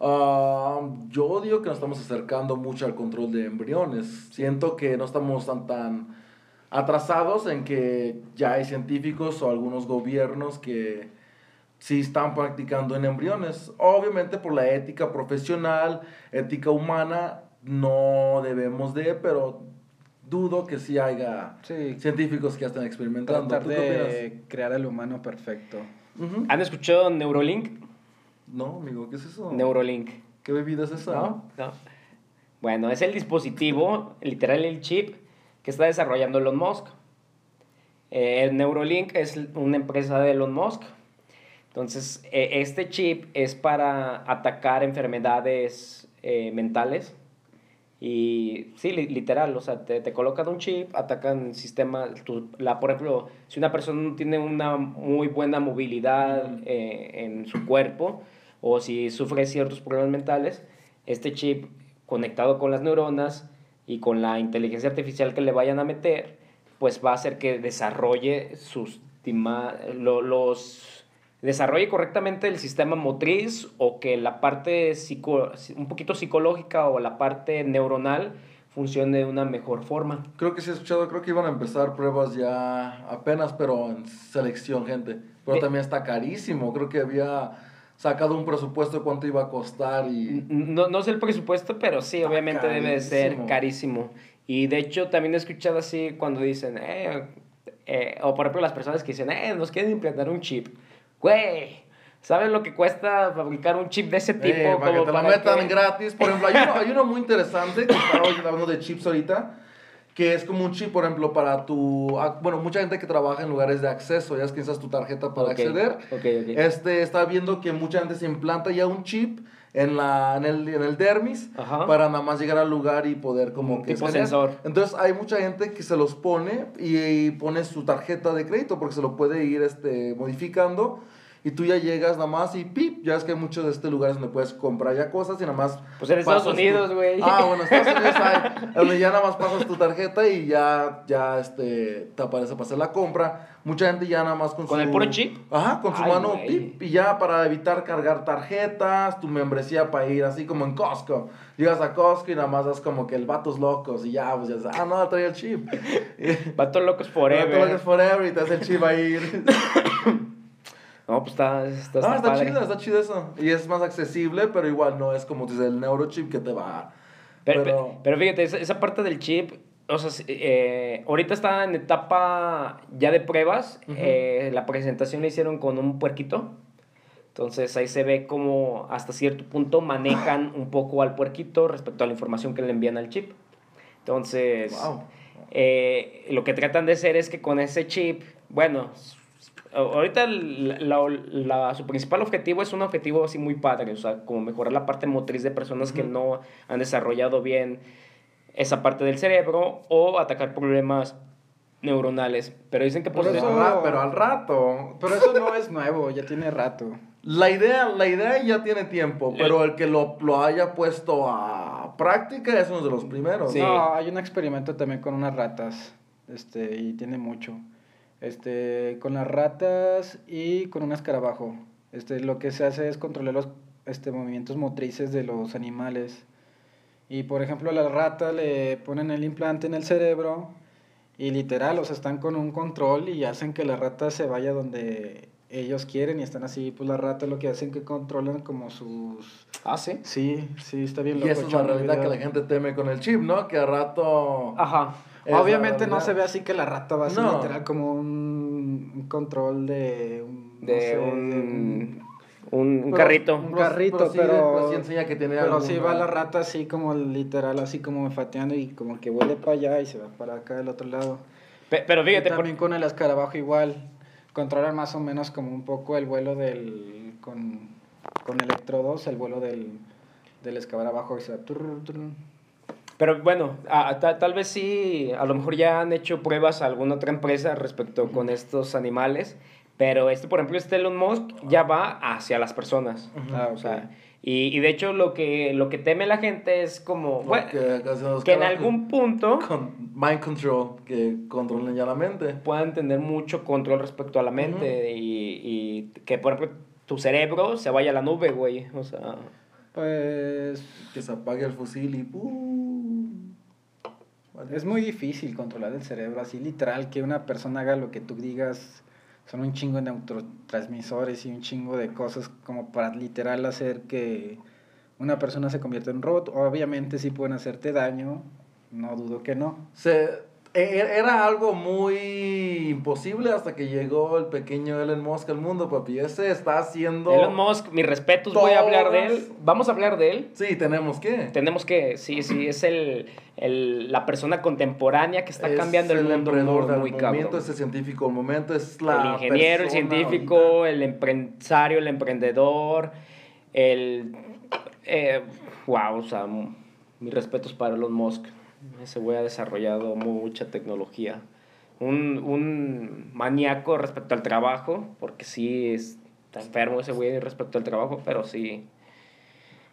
Ah, yo digo que nos estamos acercando mucho al control de embriones. Siento que no estamos tan, tan atrasados en que ya hay científicos o algunos gobiernos que sí están practicando en embriones. Obviamente por la ética profesional, ética humana, no debemos de, pero dudo que sí haya Sí. científicos que ya estén experimentando. Tratar ¿Tú qué de crear el humano perfecto. ¿Han escuchado Neurolink? No, amigo, ¿qué es eso? Neurolink. ¿Qué bebida es esa? ¿No? No. Bueno, es el dispositivo, literal el chip, que está desarrollando Elon Musk. Eh, el Neurolink es una empresa de Elon Musk. Entonces, eh, este chip es para atacar enfermedades eh, mentales. Y sí, li- literal, o sea, te, te colocan un chip, atacan sistemas, tu- la, por ejemplo, si una persona no tiene una muy buena movilidad eh, en su cuerpo o si sufre ciertos problemas mentales, este chip conectado con las neuronas y con la inteligencia artificial que le vayan a meter, pues va a hacer que desarrolle sus los desarrolle correctamente el sistema motriz o que la parte psico, un poquito psicológica o la parte neuronal funcione de una mejor forma. Creo que sí he escuchado, creo que iban a empezar pruebas ya apenas, pero en selección, gente. Pero De- también está carísimo. Creo que había sacado un presupuesto de cuánto iba a costar y... No, no sé el presupuesto, pero sí, Está obviamente debe de ser carísimo. carísimo. Y de hecho también he escuchado así cuando dicen, eh, eh, o por ejemplo las personas que dicen, eh, nos quieren implantar un chip. Güey, ¿saben lo que cuesta fabricar un chip de ese tipo? Eh, para que te la para metan que- gratis. Por ejemplo, hay uno, hay uno muy interesante que estaba hablando de chips ahorita. Que es como un chip, por ejemplo, para tu. Bueno, mucha gente que trabaja en lugares de acceso, ya es que tu tarjeta para Ok, acceder. ok, ok. Este está viendo que mucha gente se implanta ya un chip en, la, en, el, en el dermis Ajá. para nada más llegar al lugar y poder como Un que tipo escanear. sensor. Entonces hay mucha gente que se los pone y, y pone su tarjeta de crédito porque se lo puede ir este, modificando. Y tú ya llegas nada más y pip, ya es que hay muchos de estos lugares donde puedes comprar ya cosas y nada más. Pues en Estados tu- Unidos, güey. Ah, bueno, en Estados Unidos hay, donde ya nada más pasas tu tarjeta y ya, ya este, te aparece para hacer la compra. Mucha gente ya nada más con, ¿Con su. el puro chip? Ajá, con su Ay, mano, pip, y ya para evitar cargar tarjetas, tu membresía para ir así como en Costco. Llegas a Costco y nada más das como que el vatos locos y ya, pues ya sabes, ah, no, trae el chip. Vatos locos Forever. forever. forever y te hace el chip ahí. No, pues está, está, está chido, está chido eso. Y es más accesible, pero igual no es como dice el neurochip que te va. Pero- pero, pero fíjate, esa, esa parte del chip, o sea, eh, ahorita está en etapa ya de pruebas. Eh, la presentación la hicieron con un puerquito. Entonces ahí se ve cómo hasta cierto punto manejan un poco al puerquito respecto a la información que le envían al chip. Entonces, Wow. eh, lo que tratan de hacer es que con ese chip, bueno, ahorita la- la- la- su principal objetivo es un objetivo así muy padre, o sea, como mejorar la parte motriz de personas que no han desarrollado bien esa parte del cerebro o atacar problemas neuronales. Pero dicen que Por pues, Pero, eso- al pero al rato. Pero eso no es nuevo, ya tiene rato. La idea, la idea ya tiene tiempo, pero el que lo, lo haya puesto a práctica es uno de los primeros. Sí. No, hay un experimento también con unas ratas, este, y tiene mucho. Este, con las ratas y con un escarabajo. Este, lo que se hace es controlar los este, movimientos motrices de los animales. Y por ejemplo, a la rata le ponen el implante en el cerebro y literal, o sea, están con un control y hacen que la rata se vaya donde ellos quieren y están así, pues la rata lo que hacen que controlan como sus... Ah, sí. Sí, sí, está bien Y loco. esa es la realidad que video. la gente teme con el chip, ¿no? Que a rato... Ajá. Obviamente no se ve así que la rata va a ser No. literal como un, un control de un, no De sé, un, de un, un Pero- carrito. un carrito, sí, pero- pero sí enseña que tiene Pero algún- sí va la rata así como literal, así como olfateando y como que huele para allá y se va para acá del otro lado. Pe- Pero Y fíjate, por- también con el escarabajo igual, controlan más o menos como un poco el vuelo del, con, con electrodos, el vuelo del, del escarabajo y se va turr, turr. Pero bueno, a- ta- tal vez sí, a lo mejor ya han hecho pruebas a alguna otra empresa respecto con estos animales, pero este, por ejemplo, este Elon Musk ya va hacia las personas. Ah, O sea, y, y de hecho lo que, lo que teme la gente es como, bueno, que en algún punto Con mind control, que controlen ya la mente. puedan tener mucho control respecto a la mente y, y que, por ejemplo, tu cerebro se vaya a la nube, güey. O sea, Pues Que se apague el fusil y ¡pum! Vale. Es muy difícil controlar el cerebro, así literal, que una persona haga lo que tú digas. Son un chingo de neurotransmisores y un chingo de cosas como para literal hacer que una persona se convierta en un robot. Obviamente sí pueden hacerte daño, no dudo que no. Se, era algo muy imposible hasta que llegó el pequeño Elon Musk al mundo, papi. Ese está haciendo... Elon Musk, mis respetos, voy a hablar de él. Vamos a hablar de él. Sí, tenemos que. Tenemos que, sí, sí, es el, el- la persona contemporánea que está Es cambiando el, mundo emprendedor muy, muy momento, cabrón. es el científico del momento, es la el ingeniero, el científico, el empresario, el emprendedor, el... Eh, wow, o sea, mis respetos para Elon Musk. Ese güey ha desarrollado mucha tecnología. Un, un maníaco respecto al trabajo, porque sí es- está enfermo ese güey respecto al trabajo, pero sí.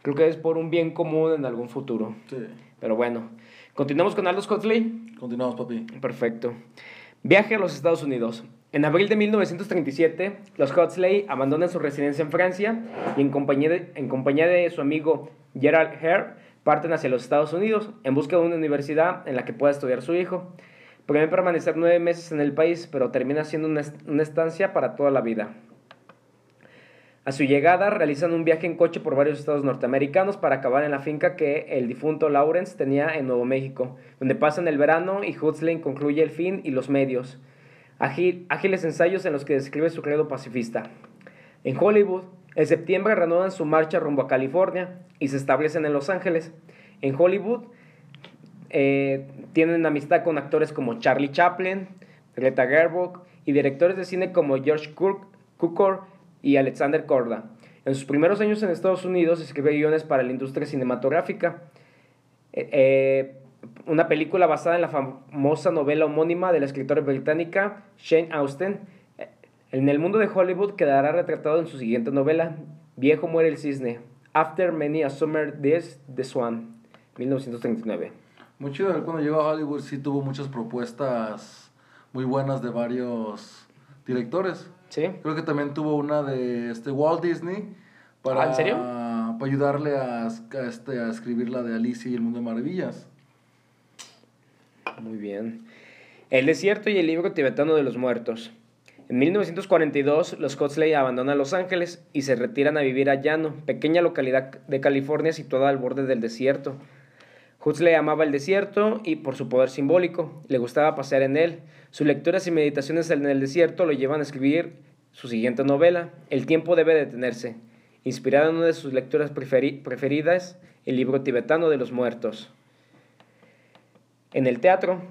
Creo que es por un bien común en algún futuro. Sí. Pero bueno, continuamos con Aldous Huxley. Continuamos, papi. Perfecto. Viaje a los Estados Unidos. En abril de 1937, los Huxley abandonan su residencia en Francia y en compañía de, en compañía de su amigo Gerald Hare parten hacia los Estados Unidos en busca de una universidad en la que pueda estudiar su hijo. Prevén permanecer nueve meses en el país, pero termina siendo una, una estancia para toda la vida. A su llegada realizan un viaje en coche por varios estados norteamericanos para acabar en la finca que el difunto Lawrence tenía en Nuevo México, donde pasan el verano y Huxley concluye el fin y los medios. ágil- ágiles ensayos en los que describe su credo pacifista. En Hollywood, en septiembre reanudan su marcha rumbo a California y se establecen en Los Ángeles. En Hollywood eh, tienen amistad con actores como Charlie Chaplin, Greta Gerwig y directores de cine como George Cuk- Cukor y Alexander Korda. En sus primeros años en Estados Unidos escribe guiones para la industria cinematográfica. Eh, eh, una película basada en la famosa novela homónima de la escritora británica Shane Austen. En el mundo de Hollywood quedará retratado en su siguiente novela, Viejo muere el cisne, After Many a Summer Days, The Swan, 1939. Muy chido, él cuando llegó a Hollywood sí tuvo muchas propuestas muy buenas de varios directores. ¿Sí? Creo que también tuvo una de este Walt Disney para, Ah, ¿en serio? para ayudarle a, a este, a escribir la de Alicia y el Mundo de Maravillas. Muy bien. El desierto y el libro tibetano de los muertos. En 1942, los Huxley abandonan Los Ángeles y se retiran a vivir a Llano, pequeña localidad de California situada al borde del desierto. Huxley amaba el desierto y por su poder simbólico, le gustaba pasear en él. Sus lecturas y meditaciones en el desierto lo llevan a escribir su siguiente novela, El tiempo debe detenerse, inspirada en una de sus lecturas preferi- preferidas, el libro tibetano de los muertos. En el teatro,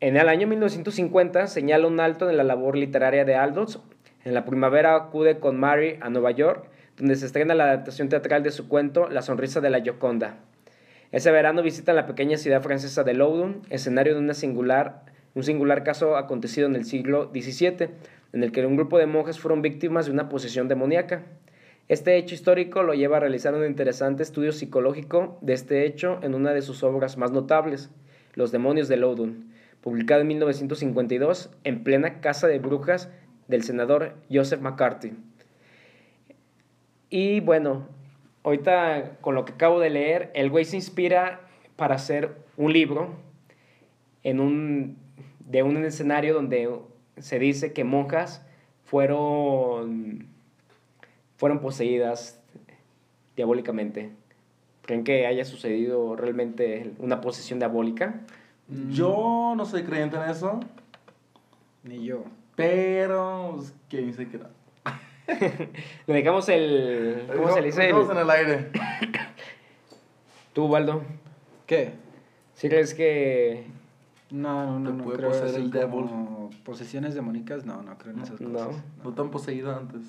en el año 1950 señala un alto en la labor literaria de Aldous. En la primavera acude con Mary a Nueva York, donde se estrena la adaptación teatral de su cuento La sonrisa de la Gioconda. Ese verano visita la pequeña ciudad francesa de Loudon, escenario de una singular, un singular caso acontecido en el siglo XVII, en el que un grupo de monjes fueron víctimas de una posesión demoníaca. Este hecho histórico lo lleva a realizar un interesante estudio psicológico de este hecho en una de sus obras más notables, Los demonios de Loudon, publicado en 1952 en plena casa de brujas del senador Joseph McCarthy. Y bueno, ahorita con lo que acabo de leer, el güey se inspira para hacer un libro en un, de un escenario donde se dice que monjas fueron, fueron poseídas diabólicamente. ¿Creen que haya sucedido realmente una posesión diabólica? Yo no soy creyente en eso, Ni yo. pero pues, ¿quién dice que no? Le dejamos el... ¿Cómo se le dice? Estamos en el aire. Tú, Waldo, ¿Qué? ¿sí crees que... No, no, no, Te no puede creo poseer el devil. posesiones demoníacas, no, no creo en esas No. cosas. No tan poseído antes.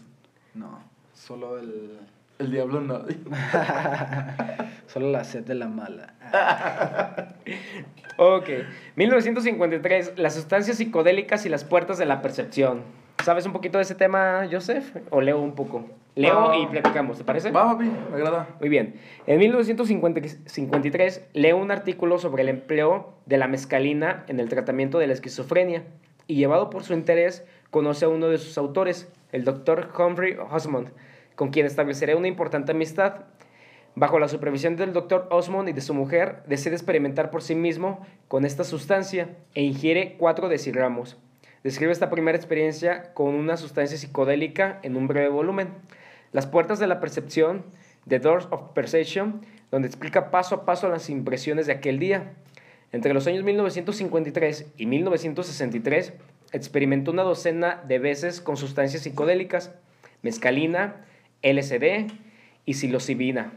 No, solo el El diablo no. solo la sed de la mala. Ok. 1953, las sustancias psicodélicas y las puertas de la percepción. ¿Sabes un poquito de ese tema, Joseph? ¿O leo un poco? Leo Ah. y platicamos, ¿te parece? Va, papi, me agrada. Muy bien. En 1953 leo un artículo sobre el empleo de la mescalina en el tratamiento de la esquizofrenia y llevado por su interés conoce a uno de sus autores, el doctor Humphrey Osmond, con quien estableceré una importante amistad. Bajo la supervisión del doctor Osmond y de su mujer, decide experimentar por sí mismo con esta sustancia e ingiere 4 decirramos. Describe esta primera experiencia con una sustancia psicodélica en un breve volumen. Las puertas de la percepción, The Doors of Perception, donde explica paso a paso las impresiones de aquel día. Entre los años 1953 y 1963, experimentó una docena de veces con sustancias psicodélicas, mescalina, LSD y psilocibina,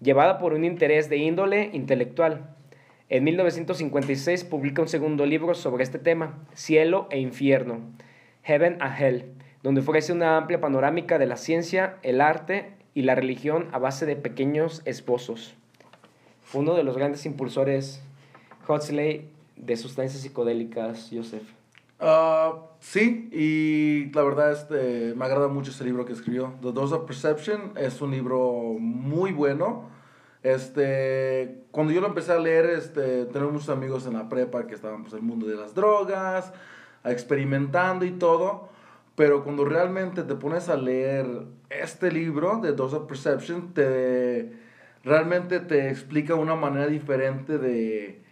llevada por un interés de índole intelectual. En 1956 publica un segundo libro sobre este tema, Cielo e Infierno, Heaven and Hell, donde ofrece una amplia panorámica de la ciencia, el arte y la religión a base de pequeños esbozos. Uno de los grandes impulsores Huxley de sustancias psicodélicas, Joseph. Ah, sí, y la verdad este, me agrada mucho ese libro que escribió. The Dose of Perception es un libro muy bueno. Este, cuando yo lo empecé a leer, este, tenemos muchos amigos en la prepa que estaban pues, en el mundo de las drogas, experimentando y todo. Pero cuando realmente te pones a leer este libro de Dose of Perception, te, realmente te explica una manera diferente de,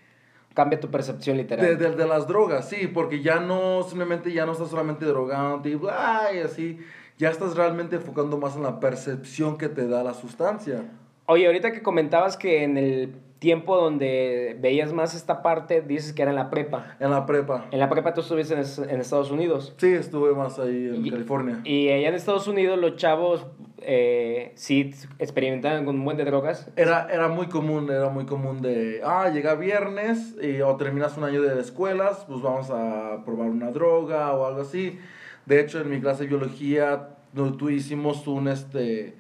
Cambia tu percepción literal. de, de- de las drogas, sí, porque ya no, simplemente ya no estás solamente drogando y bla, y así, ya estás realmente enfocando más en la percepción que te da la sustancia. Oye, ahorita que comentabas que en el tiempo donde veías más esta parte, dices que era en la prepa. En la prepa. En la prepa tú estuviste en, en Estados Unidos. Sí, estuve más ahí en Y- California. Y allá en Estados Unidos los chavos eh, sí experimentaban con un buen de drogas. Era, era muy común, era muy común de, ah, llega viernes y, o terminas un año de escuelas, pues vamos a probar una droga o algo así. De hecho, en mi clase de biología, tú hicimos un, este,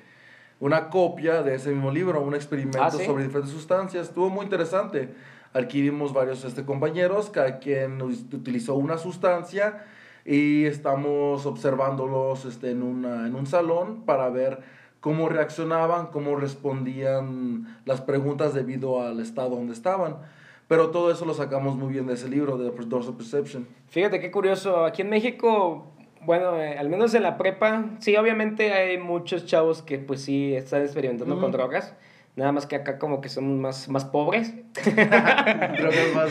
una copia de ese mismo libro, un experimento Ah, ¿sí? sobre diferentes sustancias. Estuvo muy interesante. Adquirimos varios este, compañeros, cada quien utilizó una sustancia y estamos observándolos este, en, una, en un salón para ver cómo reaccionaban, cómo respondían las preguntas debido al estado donde estaban. Pero todo eso lo sacamos muy bien de ese libro, de Dorsal Perception. Fíjate qué curioso, aquí en México, bueno, eh, al menos en la prepa, sí, obviamente hay muchos chavos que pues sí están experimentando con Ujú. drogas, nada más que acá como que somos más, más pobres. Drogas más-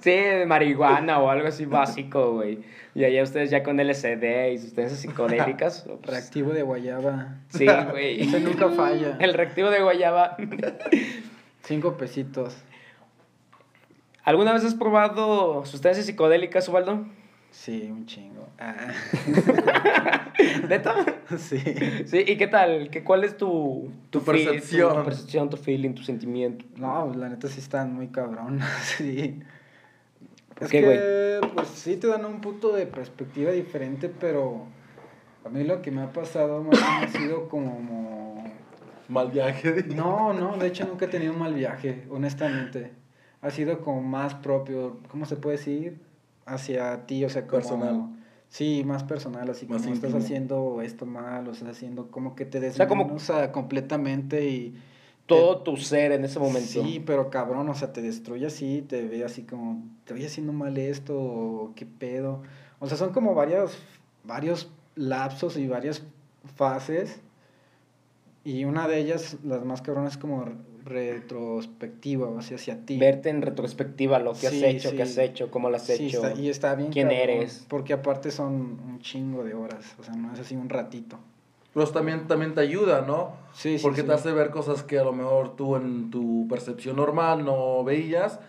Sí, marihuana o algo así básico, güey. Y allá ustedes ya con LSD y sustancias psicodélicas. pues, Reactivo de guayaba. Sí, güey. Ese nunca falla. El reactivo de guayaba. Cinco pesitos. ¿Alguna vez has probado sustancias psicodélicas, Ubaldo? Sí, un chingo. Ah. ¿Neta? sí. Sí, ¿y qué tal? ¿Qué, ¿Cuál es tu, Tu feel- percepción. Tu, percepción, tu feeling, tu sentimiento? No, la neta sí están muy cabrón. sí. ¿Por Es qué, que, pues sí te dan un punto de perspectiva diferente, pero a mí lo que me ha pasado más bien ha sido como... Mal viaje. No, no, de hecho nunca he tenido un mal viaje, honestamente. Ha sido como más propio, ¿cómo se puede decir? Hacia ti, o sea, como... Personal. Sí, más personal, así Más como estás haciendo esto mal, o estás haciendo como que te sea, como- desmenuza completamente y... Todo tu ser en ese momento. Sí, pero cabrón, o sea, te destruye así, te ve así como, te voy haciendo mal esto, o qué pedo. O sea, son como varios, varios lapsos y varias fases. Y una de ellas, las más cabronas, es como retrospectiva, o sea, hacia ti. Verte en retrospectiva lo que has Sí, hecho, sí. qué has hecho, cómo lo has Sí, hecho. está- y está bien. quién cabrón, eres. Porque aparte son un chingo de horas, o sea, no es así un ratito. Pero también, también te ayuda, ¿no? Sí, sí, Porque sí. te hace ver cosas que a lo mejor tú en tu percepción normal no veías,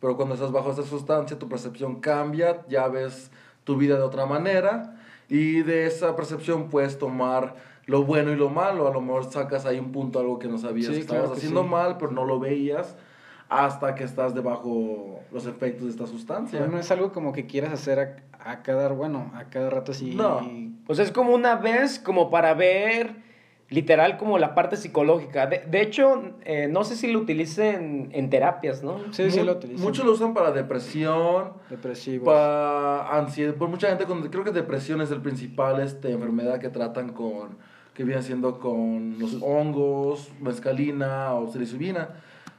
pero cuando estás bajo esa sustancia tu percepción cambia, ya ves tu vida de otra manera y de esa percepción puedes tomar lo bueno y lo malo, a lo mejor sacas ahí un punto, algo que no sabías Sí, que estabas claro que haciendo sí. mal, pero no lo veías hasta que estás debajo los efectos de esta sustancia. Pero no es algo como que quieras hacer a, a cada, bueno, a cada rato así. No. O sea, es como una vez, como para ver, literal, como la parte psicológica. De, de hecho, eh, no sé si lo utilicen en terapias, ¿no? Sí, sí lo utilizan. Muchos lo usan para depresión, Depresivos. para ansiedad, por mucha gente, con, creo que depresión es el principal este, enfermedad que tratan con, que viene siendo con los hongos, mescalina o psilocibina.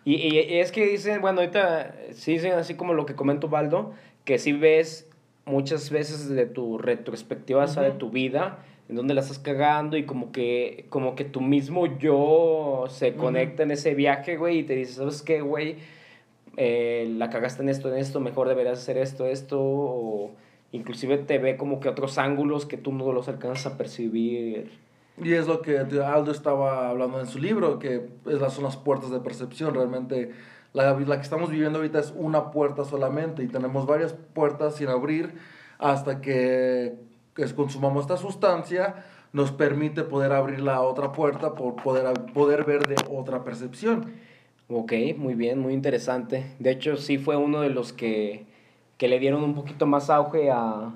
Y, y- y es que dicen, bueno, ahorita sí dicen así como lo que comento Baldo, que si ves muchas veces de tu retrospectiva, o sea, de tu vida, en donde la estás cagando y como que, como que tu mismo yo se conecta en ese viaje, güey, y te dice, ¿sabes qué, güey? Eh, la cagaste en esto, en esto, mejor deberías hacer esto, esto, o inclusive te ve como que otros ángulos que tú no los alcanzas a percibir. Y es lo que Aldo estaba hablando en su libro, que es las, son las puertas de percepción. Realmente la, la que estamos viviendo ahorita es una puerta solamente y tenemos varias puertas sin abrir hasta que, que consumamos esta sustancia nos permite poder abrir la otra puerta por poder, poder ver de otra percepción. Ok, muy bien, muy interesante. De hecho, sí fue uno de los que, que le dieron un poquito más auge a,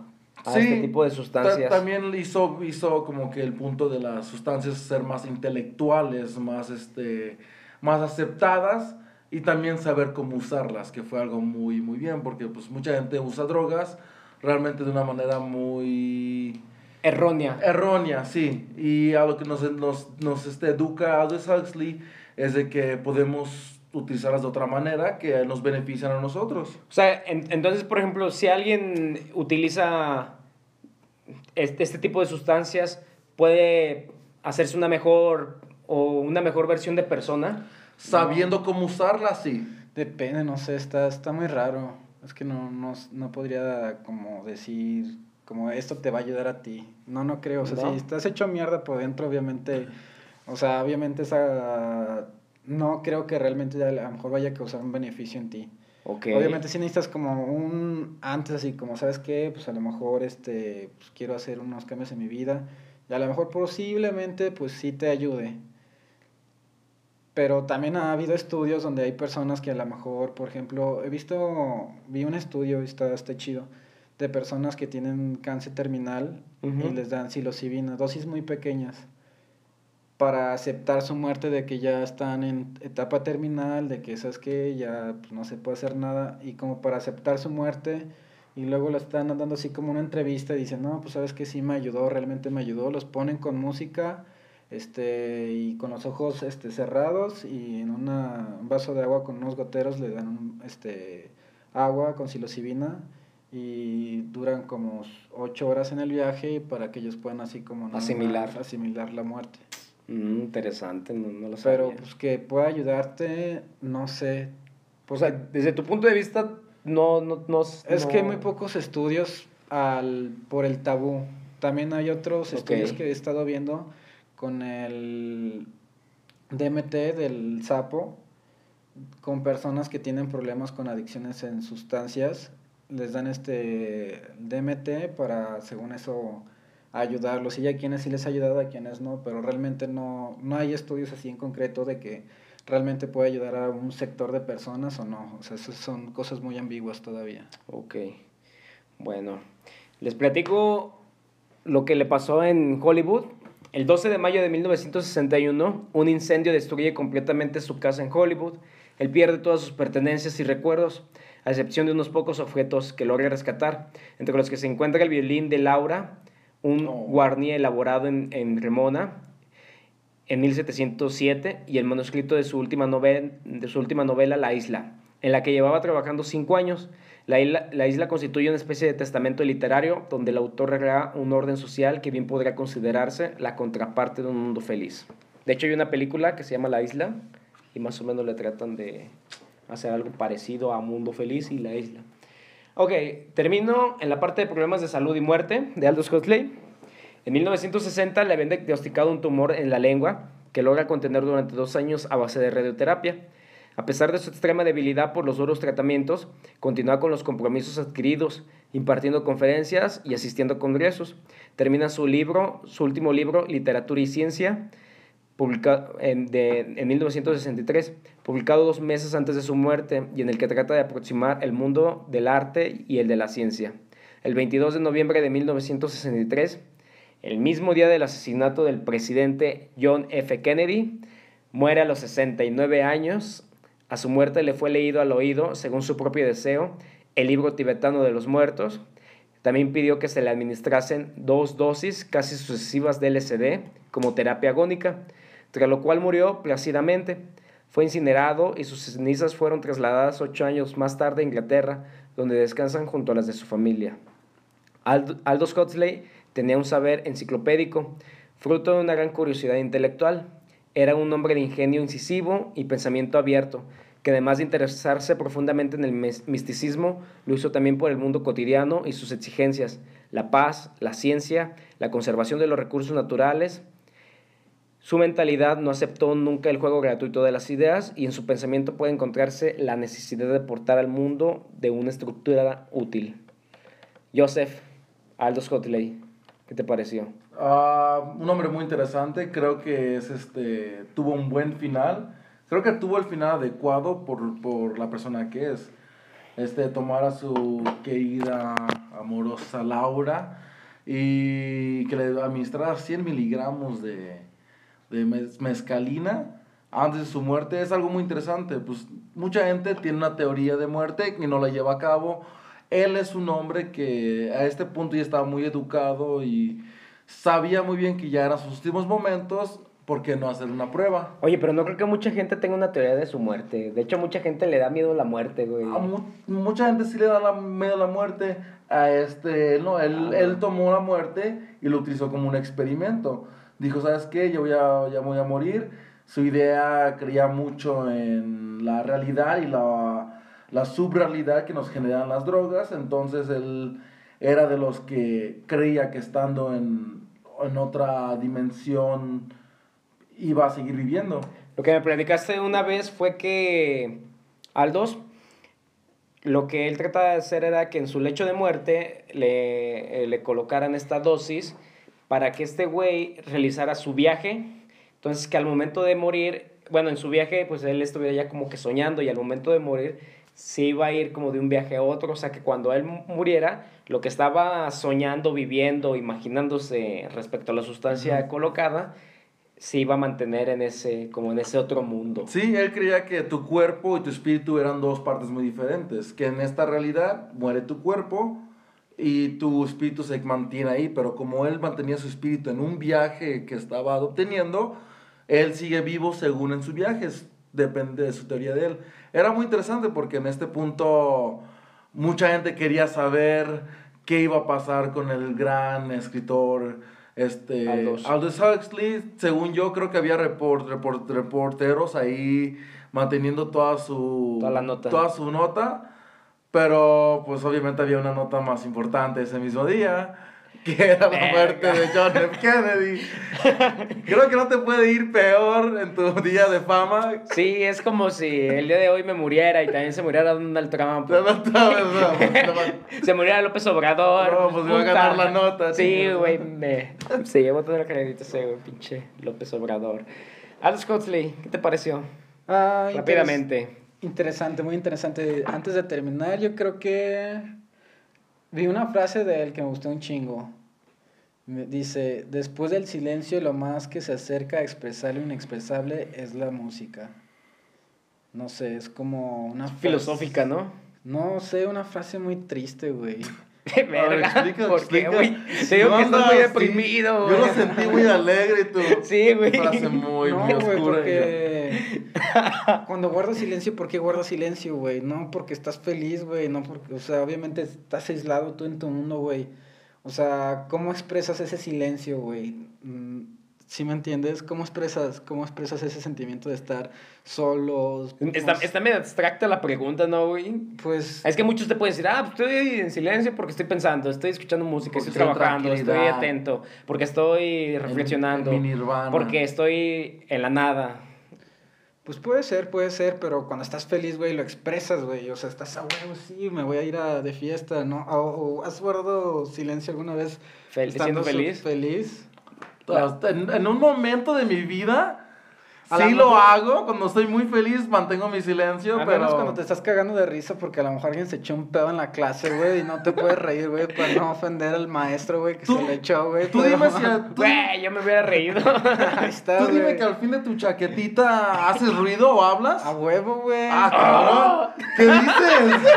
a Sí, este tipo de Ta- sustancias. También hizo, hizo como que el punto de las sustancias ser más intelectuales, más, este, más aceptadas y también saber cómo usarlas, que fue algo muy, muy bien, porque pues mucha gente usa drogas realmente de una manera muy Errónea. errónea, sí. Y a lo que nos, nos, nos este, educa Aldous Huxley es de que podemos utilizarlas de otra manera que nos benefician a nosotros. O sea, en- entonces, por ejemplo, si alguien utiliza este, este tipo de sustancias, puede hacerse una mejor o una mejor versión de persona. Sabiendo cómo usarlas, sí. Depende, no sé, está, está muy raro. Es que no, no, no podría como decir, como esto te va a ayudar a ti. No, no creo. O sea, ¿No? si estás hecho mierda por dentro, obviamente, o sea, obviamente esa, no creo que realmente a lo mejor vaya a causar un beneficio en ti. Obviamente si necesitas como un antes así como sabes qué, pues a lo mejor este pues quiero hacer unos cambios en mi vida y a lo mejor posiblemente pues sí te ayude. Pero también ha habido estudios donde hay personas que a lo mejor, por ejemplo, he visto, vi un estudio, está, está chido, de personas que tienen cáncer terminal y les dan psilocibina, dosis muy pequeñas, para aceptar su muerte de que ya están en etapa terminal, de que sabes que ya pues, no se puede hacer nada, y como para aceptar su muerte, y luego lo están dando así como una entrevista y dicen, no, pues sabes que sí me ayudó, realmente me ayudó, los ponen con música este y con los ojos este cerrados y en una, un vaso de agua con unos goteros le dan un, este agua con psilocibina y duran como ocho horas en el viaje para que ellos puedan así como Asimilar. más asimilar la muerte Mm, interesante, no, no lo sabía. pero pues que pueda ayudarte no sé. O sea, desde tu punto de vista, no... no, no es que hay muy pocos estudios al por el tabú. También hay otros estudios que he estado viendo con el DMT del sapo con personas que tienen problemas con adicciones en sustancias. Les dan este DMT para según eso ayudarlos y hay quienes sí les ha ayudado a quienes no pero realmente no no hay estudios así en concreto de que realmente puede ayudar a un sector de personas o no o sea son cosas muy ambiguas todavía Ok. Bueno, les platico lo que le pasó en Hollywood. El 12 de mayo de 1961, un incendio destruye completamente su casa en Hollywood. Él pierde todas sus pertenencias y recuerdos, a excepción de unos pocos objetos que logra rescatar, entre los que se encuentra el violín de Laura, un Oh. guarnier elaborado en, en Remona en 1707 y el manuscrito de su, última novela, de su última novela, La Isla, en la que llevaba trabajando cinco años. La isla, la isla constituye una especie de testamento literario donde el autor recrea un orden social que bien podría considerarse la contraparte de un mundo feliz. De hecho, hay una película que se llama La Isla y más o menos le tratan de hacer algo parecido a Mundo Feliz y La Isla. Ok, termino en la parte de problemas de salud y muerte de Aldous Huxley. En 1960 le habían diagnosticado un tumor en la lengua que logra contener durante dos años a base de radioterapia. A pesar de su extrema debilidad por los duros tratamientos, continúa con los compromisos adquiridos, impartiendo conferencias y asistiendo a congresos. Termina su libro, su último libro, Literatura y Ciencia, publicado en, de- en 1963, publicado dos meses antes de su muerte y en el que trata de aproximar el mundo del arte y el de la ciencia. El 22 de noviembre de 1963, el mismo día del asesinato del presidente John F. Kennedy, muere a los 69 años. A su muerte le fue leído al oído, según su propio deseo, el libro tibetano de los muertos. También pidió que se le administrasen dos dosis casi sucesivas de LSD como terapia agónica, tras lo cual murió plácidamente. Fue incinerado y sus cenizas fueron trasladadas ocho años más tarde a Inglaterra, donde descansan junto a las de su familia. Ald- Aldous Huxley tenía un saber enciclopédico, fruto de una gran curiosidad intelectual. Era un hombre de ingenio incisivo y pensamiento abierto, que además de interesarse profundamente en el mis- misticismo, lo hizo también por el mundo cotidiano y sus exigencias, la paz, la ciencia, la conservación de los recursos naturales. Su mentalidad no aceptó nunca el juego gratuito de las ideas y en su pensamiento puede encontrarse la necesidad de portar al mundo de una estructura útil. Joseph Aldous Huxley, ¿qué te pareció? Ah, un hombre muy interesante, creo que es este tuvo un buen final. Creo que tuvo el final adecuado por, por la persona que es. Este, tomar a su querida amorosa Laura y que le administrara 100 miligramos de, de mez- mezcalina antes de su muerte es algo muy interesante. Pues mucha gente tiene una teoría de muerte y no la lleva a cabo. Él es un hombre que a este punto ya estaba muy educado y sabía muy bien que ya eran sus últimos momentos. ¿Por qué no hacer una prueba? Oye, pero no creo que mucha gente tenga una teoría de su muerte. De hecho, mucha gente le da miedo a la muerte, güey. A mu- mucha gente sí le da la, miedo a la muerte. A este, no, él, Ah. él tomó la muerte y lo utilizó como un experimento. Dijo, ¿sabes qué? Yo voy a, ya voy a morir. Su idea creía mucho en la realidad y la, la subrealidad que nos generan las drogas. Entonces él era de los que creía que estando en, en otra dimensión iba a seguir viviendo. Lo que me platicaste una vez fue que Aldous, lo que él trataba de hacer era que en su lecho de muerte le, eh, le colocaran esta dosis para que este güey realizara su viaje. Entonces que al momento de morir, bueno, en su viaje pues él estuviera ya como que soñando y al momento de morir se iba a ir como de un viaje a otro, o sea que cuando él muriera, lo que estaba soñando, viviendo, imaginándose respecto a la sustancia colocada, se iba a mantener en ese, como en ese otro mundo. Sí, él creía que tu cuerpo y tu espíritu eran dos partes muy diferentes, que en esta realidad muere tu cuerpo y tu espíritu se mantiene ahí, pero como él mantenía su espíritu en un viaje que estaba obteniendo, él sigue vivo según en sus viajes, depende de su teoría de él. Era muy interesante porque en este punto mucha gente quería saber qué iba a pasar con el gran escritor este, Aldous. Aldous Huxley, según yo, creo que había report, report- reporteros ahí manteniendo toda su, Toda la nota. toda su nota, pero pues obviamente había una nota más importante ese mismo día, que era la muerte de John F. Kennedy. Creo que no te puede ir peor en tu día de fama. Sí, es como si el día de hoy me muriera y también se muriera Donald Trump. No, no, no. Se muriera López Obrador. No, pues me va a ganar la nota, Sí, güey, me... Se llevó todo el crédito ese, güey, pinche López Obrador. Aldous Huxley, ¿qué te pareció? Ah, Rápidamente. Interesante, muy interesante. Antes de terminar, yo creo que vi una frase de él que me gustó un chingo. Me dice, después del silencio, lo más que se acerca a expresar lo inexpresable es la música. No sé, es como una frase- Filosófica, ¿no? No sé, una frase muy triste, güey. Verga, explica, ¿por qué, güey? Te digo No que estás muy deprimido, Yo güey. lo sentí muy alegre tú. Sí, güey. Frase muy, no, muy güey, oscura. cuando guardas silencio, ¿por qué guardas silencio, güey? No porque estás feliz, güey, no porque, o sea, obviamente estás aislado tú en tu mundo, güey. O sea, ¿cómo expresas ese silencio, güey? Mm, ¿Sí me entiendes? ¿Cómo expresas, cómo expresas ese sentimiento de estar solos? Está, Pues- está medio abstracta la pregunta, ¿no, güey? Pues, Es que muchos te pueden decir, ah, pues estoy en silencio porque estoy pensando, estoy escuchando música, estoy trabajando, estoy atento, porque estoy reflexionando, en mi nirvana. porque estoy en la nada. Pues puede ser, puede ser, pero cuando estás feliz, güey, lo expresas, güey. O sea, estás a huevo, sí, me voy a ir a, de fiesta, ¿no? O, o ¿Has guardado silencio alguna vez? Fel- estando siendo feliz. Feliz. En un momento de mi vida, A sí lo mejor- hago. Cuando estoy muy feliz, mantengo mi silencio. Al pero menos cuando te estás cagando de risa porque a lo mejor alguien se echó un pedo en la clase, güey, y no te puedes reír, güey, para no ofender al maestro, güey, que Tú- se le echó, güey. Tú dime si. a- Tú, Güey, yo me hubiera reído. Ahí está, tú dime que al fin de tu chaquetita haces ruido o hablas. A huevo, güey. Ah, cabrón. ¿Qué dices?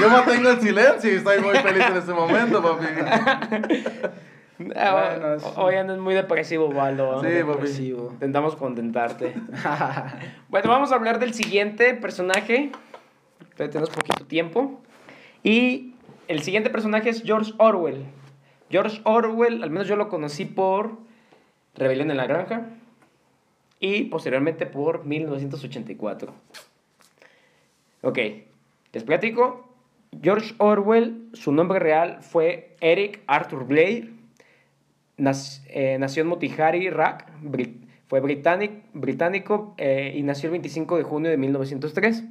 Yo mantengo el silencio y estoy muy feliz en ese momento, papi. Ah, Bueno, es- Hoy andas muy depresivo, Waldo. Sí, papi. Depresivo. Intentamos contentarte. Bueno, vamos a hablar del siguiente personaje. Tenemos poquito tiempo. Y el siguiente personaje es George Orwell. George Orwell, al menos yo lo conocí por Rebelión en la Granja y posteriormente por 1984. Ok, les platico. George Orwell, su nombre real fue Eric Arthur Blair. Eh, nació en Motihari, Irak. Fue británic- británico eh, y nació el 25 de junio de 1903.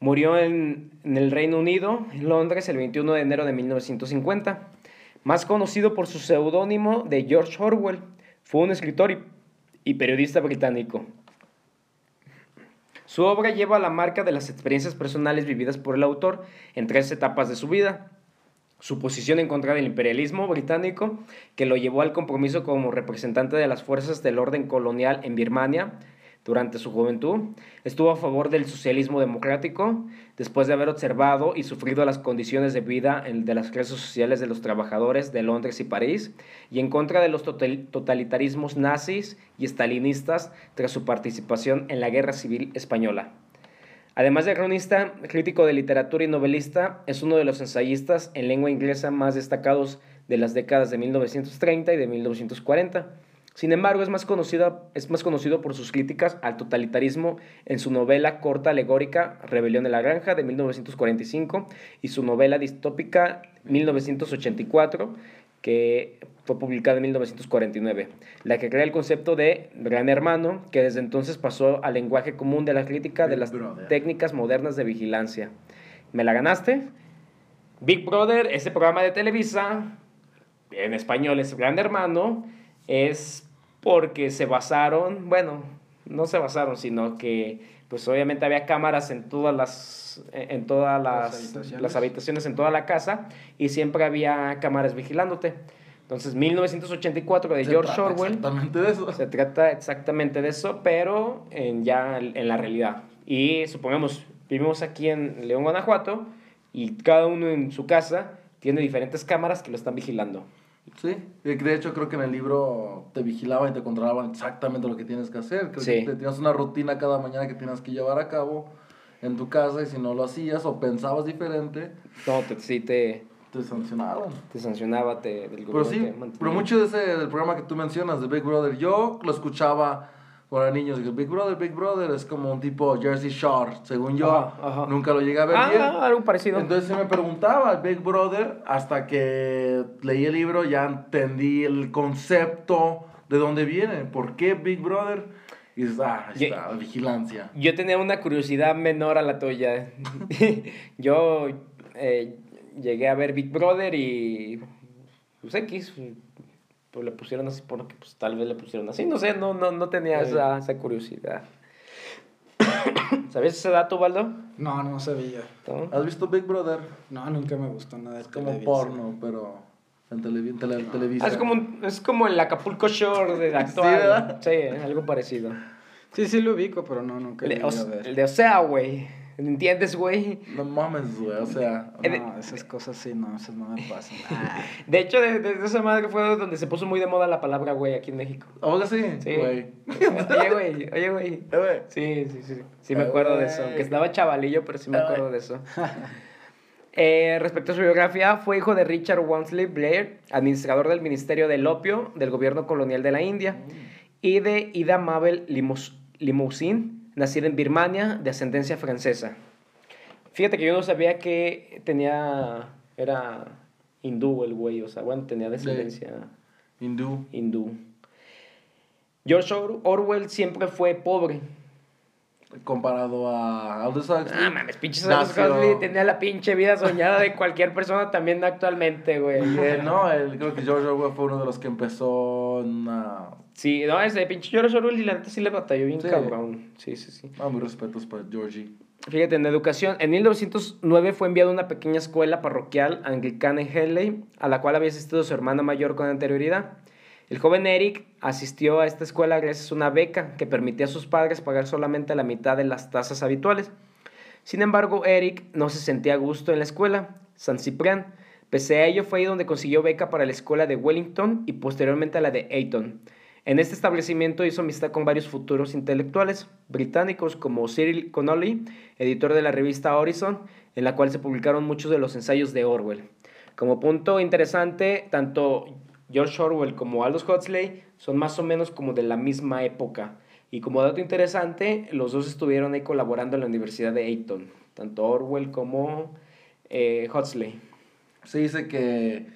Murió en, en el Reino Unido, en Londres, el 21 de enero de 1950. Más conocido por su seudónimo de George Orwell, fue un escritor y, y periodista británico. Su obra lleva la marca de las experiencias personales vividas por el autor en tres etapas de su vida. Su posición en contra del imperialismo británico, que lo llevó al compromiso como representante de las fuerzas del orden colonial en Birmania durante su juventud. Estuvo a favor del socialismo democrático, después de haber observado y sufrido las condiciones de vida de las clases sociales de los trabajadores de Londres y París, y en contra de los total- totalitarismos nazis y estalinistas tras su participación en la Guerra Civil Española. Además de cronista, crítico de literatura y novelista, es uno de los ensayistas en lengua inglesa más destacados de las décadas de 1930 y de 1940. Sin embargo, es más, conocida, es más conocido por sus críticas al totalitarismo en su novela corta alegórica Rebelión de la Granja de 1945 y su novela distópica 1984, que fue publicada en 1949, la que crea el concepto de Gran Hermano, que desde entonces pasó al lenguaje común de la crítica de las Brother. técnicas modernas de vigilancia. ¿Me la ganaste? Big Brother, ese programa de Televisa, en español es Gran Hermano, es porque se basaron, bueno, no se basaron, sino que pues obviamente había cámaras en todas las en todas las, Las habitaciones. las habitaciones en toda la casa y siempre había cámaras vigilándote. Entonces, 1984 de Se George trata Orwell Exactamente de eso. se trata exactamente de eso, pero en, ya en la realidad. Y supongamos, vivimos aquí en León, Guanajuato, y cada uno en su casa tiene diferentes cámaras que lo están vigilando. Sí, de hecho creo que en el libro te vigilaban y te controlaban exactamente lo que tienes que hacer. Creo Sí. que te- tenías una rutina cada mañana que tienes que llevar a cabo en tu casa y si no lo hacías o pensabas diferente, No, te, sí te, te sancionaban. te sancionaba, te, del Pero sí, te pero mucho de ese del programa que tú mencionas de Big Brother, yo lo escuchaba cuando era niño, digo, Big Brother, Big Brother es como un tipo Jersey Shore, según yo, Ajá, ajá. nunca lo llegué a ver Ah, bien. algo parecido. Entonces se me preguntaba Big Brother hasta que leí el libro ya entendí el concepto de dónde viene, por qué Big Brother y dices, ah, Ye- está, la vigilancia. Yo tenía una curiosidad menor a la tuya. Yo eh, llegué a ver Big Brother y pues X, pues le pusieron así porque pues tal vez le pusieron así, no sé, no, no, no tenía Sí. esa, esa curiosidad. ¿Sabes ese dato, Baldo? No, no sabía. ¿No? ¿Has visto Big Brother? No, nunca me gustó nada de Es como Televisa. porno, pero en televi- tele- Televisa. Ah, es, como, un- es como el Acapulco Shore de actual. ¿verdad? Sí, algo parecido. Sí, sí lo ubico, pero no, nunca El lo de, llegué a o, ver. el de o sea, güey. ¿Entiendes, güey? No mames, güey, o sea... de- No, esas cosas sí, no, esas no me pasan. Ah, De hecho, de, de esa madre fue donde se puso muy de moda la palabra güey aquí en México. ¿Ahora sí? Sí. Güey. Oye, güey, oye, güey. Eh. Sí, sí, sí. Sí me Eh, acuerdo de eso. Aunque estaba chavalillo, pero sí me Eh, acuerdo de eso. Eh, respecto a su biografía, fue hijo de Richard Wansley Blair, administrador del Ministerio del Opio del gobierno colonial de la India, y de Ida Mabel Limous- Limousin, nacida en Birmania, de ascendencia francesa. Fíjate que yo no sabía que tenía. Era hindú el güey, o sea, bueno, tenía descendencia Hindú. hindú. George Or- Orwell siempre fue pobre. Comparado a Aldous Huxley. Ah, mames, pinche Aldous Huxley tenía la pinche vida soñada de cualquier persona también actualmente, güey. No, él, creo que George Orwell fue uno de los que empezó una... Sí, no, ese pinche George Orwell y la neta sí le batalló bien Sí. cabrón. Sí, sí, sí. Ah, mis respetos para Georgie. Fíjate, en educación, en 1909 fue enviado a una pequeña escuela parroquial anglicana en Henley, a la cual había asistido su hermana mayor con anterioridad. El joven Eric asistió a esta escuela gracias a una beca que permitía a sus padres pagar solamente la mitad de las tasas habituales. Sin embargo, Eric no se sentía a gusto en la escuela, San Ciprián. Pese a ello, fue ahí donde consiguió beca para la escuela de Wellington y posteriormente a la de Eton. En este establecimiento hizo amistad con varios futuros intelectuales británicos como Cyril Connolly, editor de la revista Horizon, en la cual se publicaron muchos de los ensayos de Orwell. Como punto interesante, tanto George Orwell como Aldous Huxley son más o menos como de la misma época. Y como dato interesante, los dos estuvieron ahí colaborando en la Universidad de Eton, tanto Orwell como eh, Huxley. Se dice que,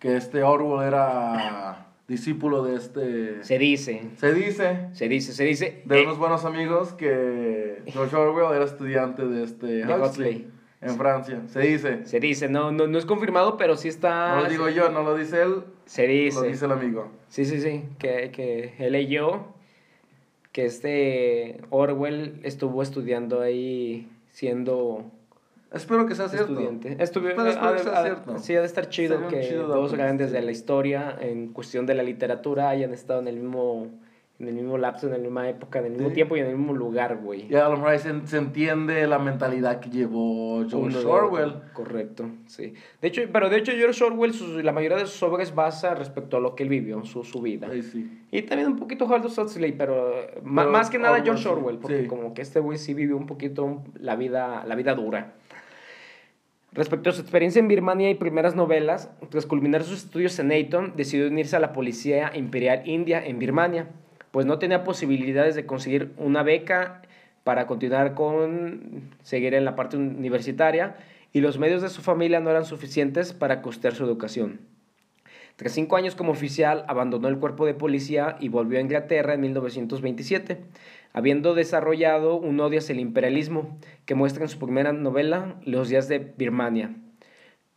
que este Orwell era discípulo de este... Se dice, Se dice se dice, se dice. de eh, unos buenos amigos que George Orwell era estudiante de este De Huxley, Huxley. en Francia. Se dice. se dice, no, no, no es confirmado, pero sí está. No lo digo yo, no lo dice él, Se dice. lo dice el amigo. Sí, sí, sí, que, que él leyó que este Orwell estuvo estudiando ahí siendo Espero que sea cierto. estudiante. Pero espero que sea cierto. Sí, ha de estar chido Sería que chido dos grandes sí. de la historia en cuestión de la literatura hayan estado en el mismo, en el mismo lapso, en la misma época, en el mismo Sí. tiempo y en el mismo lugar, güey. Y a lo mejor ahí se, se entiende la mentalidad que llevó George Orwell. Correcto, sí. De hecho, pero de hecho George Orwell, sus- la mayoría de sus obras basa respecto a lo que él vivió, su, su vida. Ahí sí. Y también un poquito Aldous Huxley, pero, Pero más que nada George sí. Orwell, porque Sí. como que este güey sí vivió un poquito la vida, la vida dura. Respecto a su experiencia en Birmania y primeras novelas, tras culminar sus estudios en Eton, decidió unirse a la Policía Imperial India en Birmania, pues no tenía posibilidades de conseguir una beca para continuar con seguir en la parte universitaria y los medios de su familia no eran suficientes para costear su educación. Tras cinco años como oficial, abandonó el cuerpo de policía y volvió a Inglaterra en 1927, habiendo desarrollado un odio hacia el imperialismo que muestra en su primera novela Los días de Birmania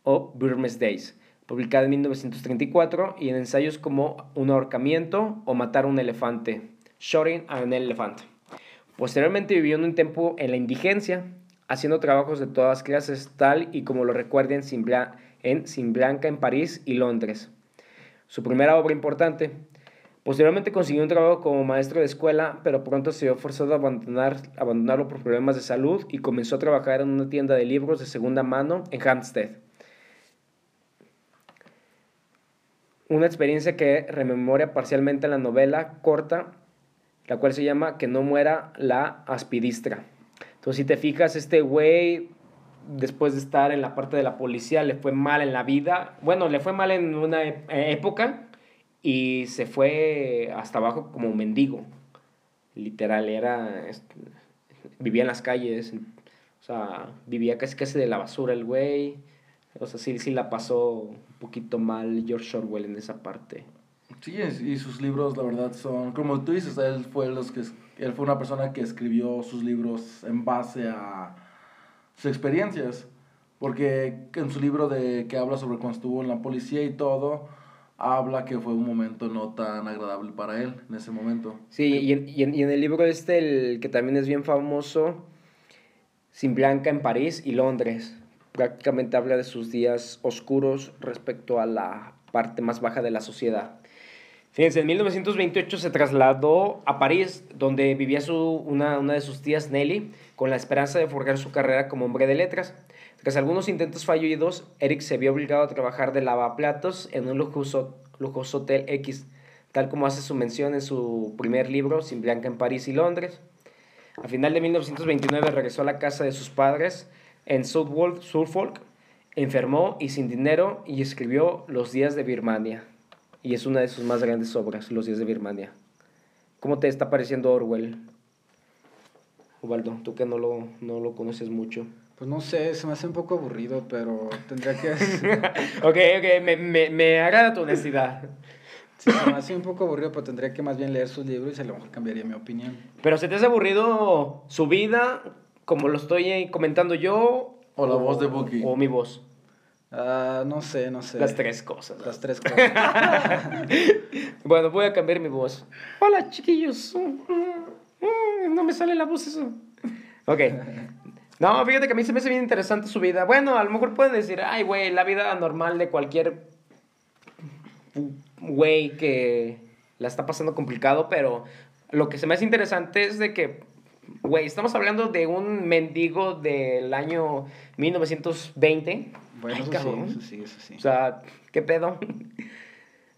o Burmese Days, publicada en 1934, y en ensayos como Un ahorcamiento o Matar a un elefante, Shooting an Elephant. Posteriormente vivió un tiempo en la indigencia, haciendo trabajos de todas clases, tal y como lo recuerda en Sin, Blanca en París y Londres. Su primera obra importante. Posteriormente consiguió un trabajo como maestro de escuela, pero pronto se vio forzado a abandonar, abandonarlo por problemas de salud y comenzó a trabajar en una tienda de libros de segunda mano en Hampstead. Una experiencia que rememora parcialmente en la novela corta la cual se llama Que no muera la aspidistra. Entonces, si te fijas, este güey, después de estar en la parte de la policía, le fue mal en la vida. Bueno, le fue mal en una época y se fue hasta abajo como un mendigo. Literal, era. Vivía en las calles. O sea, vivía casi casi de la basura el güey. O sea, sí, sí la pasó un poquito mal George Orwell en esa parte. Sí, y sus libros, la verdad, son, como tú dices, él fue, los que, él fue una persona que escribió sus libros en base a sus experiencias. Porque en su libro de que habla sobre cuando estuvo en la policía y todo, habla que fue un momento no tan agradable para él en ese momento. Sí, y en, y en, y en el libro este, el que también es bien famoso, Sin Blanca en París y Londres, prácticamente habla de sus días oscuros respecto a la parte más baja de la sociedad. Fíjense, en 1928 se trasladó a París, donde vivía su, una, una de sus tías, Nelly, con la esperanza de forjar su carrera como hombre de letras. Tras algunos intentos fallidos, Eric se vio obligado a trabajar de lavaplatos en un lujoso, lujoso hotel X, tal como hace su mención en su primer libro, Sin Blanca en París y Londres. A final de 1929 regresó a la casa de sus padres en Southwold, Suffolk, enfermó y sin dinero y escribió Los días de Birmania y es una de sus más grandes obras, Los días de Birmania. ¿Cómo te está pareciendo Orwell? Ubaldo, tú que no lo, no lo conoces mucho. Pues no sé, se me hace un poco aburrido, pero tendría que... ok, ok, me, me, me agrada tu honestidad. Sí, se me hace un poco aburrido, pero tendría que más bien leer sus libros y a lo mejor cambiaría mi opinión. ¿Pero se te hace aburrido su vida, como lo estoy comentando yo? O la voz de Bucky. O mi voz. Ah, no sé, no sé. Las tres cosas. Las tres cosas. bueno, voy a cambiar mi voz. Hola, chiquillos. No me sale la voz eso. Ok. No, fíjate que a mí se me hace bien interesante su vida. Bueno, a lo mejor pueden decir, ay, güey, la vida normal de cualquier güey que la está pasando complicado, pero lo que se me hace interesante es de que, güey, estamos hablando de un mendigo del año 1920 bueno, Ay, eso cabrón. sí, eso sí, eso sí. O sea, ¿qué pedo?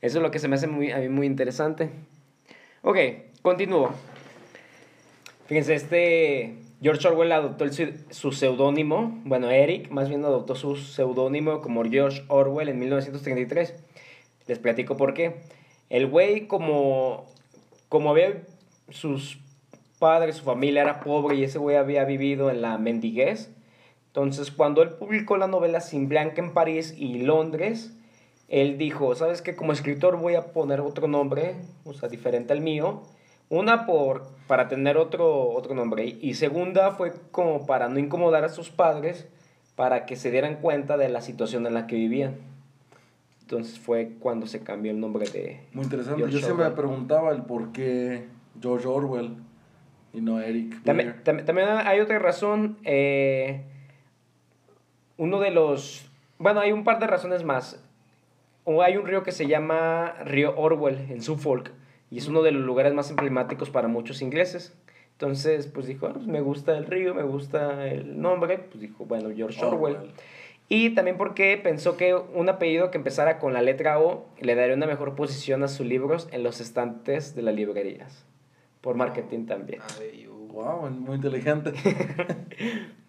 Eso es lo que se me hace muy, a mí muy interesante. Ok, continúo. Fíjense, este George Orwell adoptó su seudónimo, bueno, Eric más bien adoptó su seudónimo como George Orwell en 1933. Les platico por qué. El güey, como, como había sus padres, su familia era pobre y ese güey había vivido en la mendiguez, entonces, cuando él publicó la novela Sin Blanca en París y Londres, él dijo, ¿sabes qué? Como escritor voy a poner otro nombre, o sea, diferente al mío. Una, por, para tener otro, otro nombre. Y segunda, fue como para no incomodar a sus padres, para que se dieran cuenta de la situación en la que vivían. Entonces fue cuando se cambió el nombre de... Muy interesante. George Yo siempre me preguntaba el por qué George Orwell y no Eric. También, Berger. tam- también hay otra razón. eh, uno de los. Bueno, hay un par de razones más. O hay un río que se llama Río Orwell en Suffolk. Y es uno de los lugares más emblemáticos para muchos ingleses. Entonces, pues dijo, "Ah, pues me gusta el río, me gusta el nombre. Pues dijo, bueno, George Orwell. Orwell. Y también porque pensó que un apellido que empezara con la letra O le daría una mejor posición a sus libros en los estantes de las librerías. Por marketing también. Ay. Wow, muy inteligente.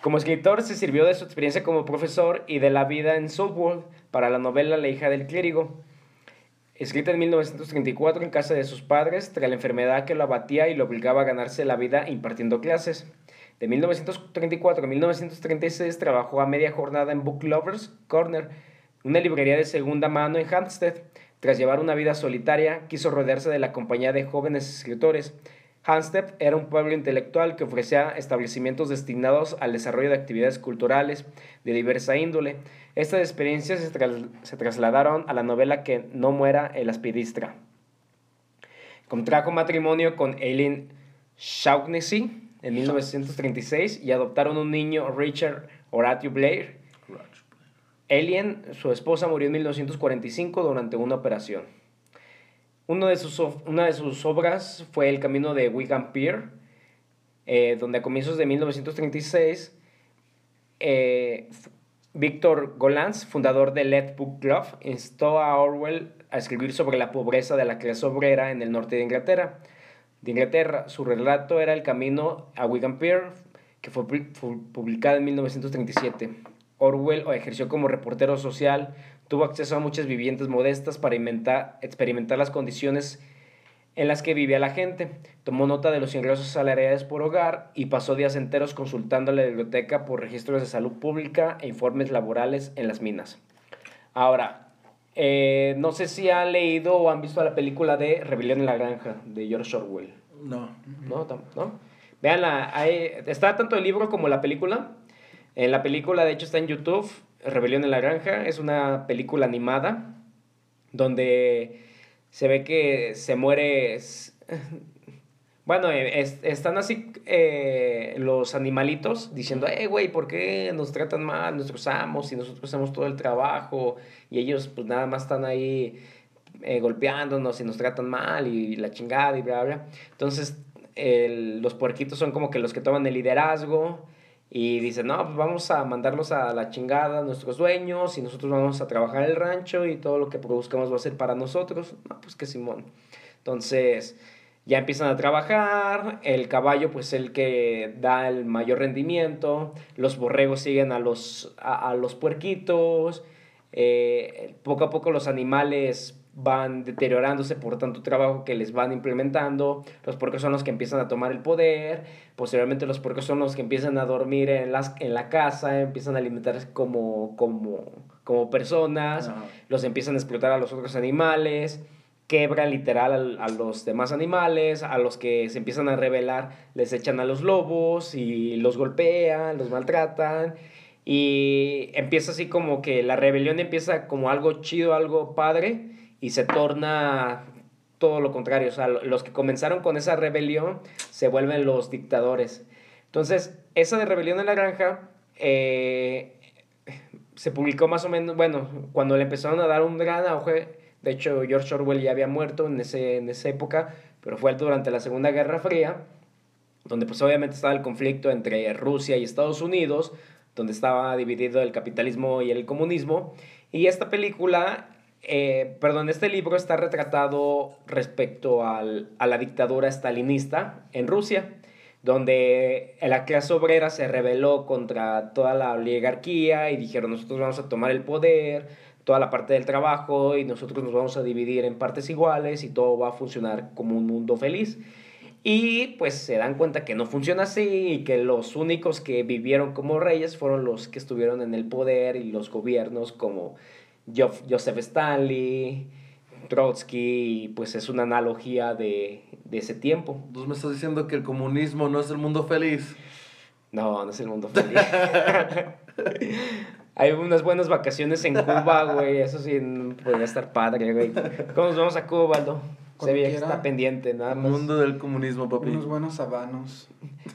Como escritor se sirvió de su experiencia como profesor y de la vida en Southwold para la novela La hija del clérigo, escrita en 1934 en casa de sus padres tras la enfermedad que lo abatía y lo obligaba a ganarse la vida impartiendo clases. De 1934 a 1936 trabajó a media jornada en Book Lovers Corner, una librería de segunda mano en Hampstead. Tras llevar una vida solitaria, quiso rodearse de la compañía de jóvenes escritores. Hampstead era un pueblo intelectual que ofrecía establecimientos destinados al desarrollo de actividades culturales de diversa índole. Estas experiencias se, tras- se trasladaron a la novela Que no muera el aspidistra. Contrajo matrimonio con Eileen Shaughnessy en 1936 y adoptaron un niño, Richard Horatio Blair. Alien, su esposa, murió en 1945 durante una operación. Uno de sus, una de sus obras fue El Camino de Wigan Pier, eh, donde a comienzos de 1936, eh, Víctor Golans, fundador del Let Book Club, instó a Orwell a escribir sobre la pobreza de la clase obrera en el norte de Inglaterra. De Inglaterra, su relato era El Camino a Wigan Pier, que fue publicado en 1937. Orwell ejerció como reportero social, tuvo acceso a muchas viviendas modestas para inventar- experimentar las condiciones en las que vivía la gente. Tomó nota de los ingresos salariales por hogar y pasó días enteros consultando la biblioteca por registros de salud pública e informes laborales en las minas. Ahora, eh, no sé si han leído o han visto la película de Rebelión en la Granja de George Orwell. No. ¿No? ¿No? Veanla, hay- está tanto el libro como la película. En la película, de hecho, está en YouTube. Rebelión en la Granja es una película animada donde se ve que se muere. Bueno, eh, es- están así eh, los animalitos diciendo, eh, güey, ¿por qué nos tratan mal nuestros amos y nosotros hacemos todo el trabajo? Y ellos, pues nada más están ahí eh, golpeándonos y nos tratan mal y la chingada y bla, bla. Entonces, el- los puerquitos son como que los que toman el liderazgo y dicen, no, pues vamos a mandarlos a la chingada nuestros dueños y nosotros vamos a trabajar el rancho y todo lo que produzcamos va a ser para nosotros. No, pues que Simón. Entonces, ya empiezan a trabajar, el caballo pues el que da el mayor rendimiento, los borregos siguen a los, a, a los puerquitos, eh, poco a poco los animales van deteriorándose por tanto trabajo que les van implementando, los puercos son los que empiezan a tomar el poder, posteriormente los puercos son los que empiezan a dormir en, las, en la casa, empiezan a alimentarse como, como, como personas, los empiezan a explotar a los otros animales, quebran literal al- a, los demás animales, a los que se empiezan a rebelar les echan a los lobos y los golpean, los maltratan y empieza así como que la rebelión empieza como algo chido, algo padre y se torna todo lo contrario, o sea, lo- los que comenzaron con esa rebelión se vuelven los dictadores. Entonces, esa de rebelión en la granja eh, se publicó más o menos, bueno, cuando le empezaron a dar un gran auge, de hecho George Orwell ya había muerto en, ese, en esa época, pero fue durante la Segunda Guerra Fría, donde pues obviamente estaba el conflicto entre Rusia y Estados Unidos, donde estaba dividido el capitalismo y el comunismo, y esta película, eh, perdón, este libro está retratado respecto al- a la dictadura stalinista en Rusia donde la clase obrera se rebeló contra toda la oligarquía y dijeron nosotros vamos a tomar el poder, toda la parte del trabajo y nosotros nos vamos a dividir en partes iguales y todo va a funcionar como un mundo feliz. Y pues se dan cuenta que no funciona así y que los únicos que vivieron como reyes fueron los que estuvieron en el poder y los gobiernos como Joseph Stanley, Trotsky, y pues es una analogía de, de ese tiempo. Entonces me estás diciendo que el comunismo no es el mundo feliz. No, no es el mundo feliz. Hay unas buenas vacaciones en Cuba, güey. Eso sí, podría estar padre, güey. ¿Cómo nos vamos a Cuba, Aldo? Se Cuando ve que está pendiente, nada El más. mundo del comunismo, papi. Unos buenos habanos.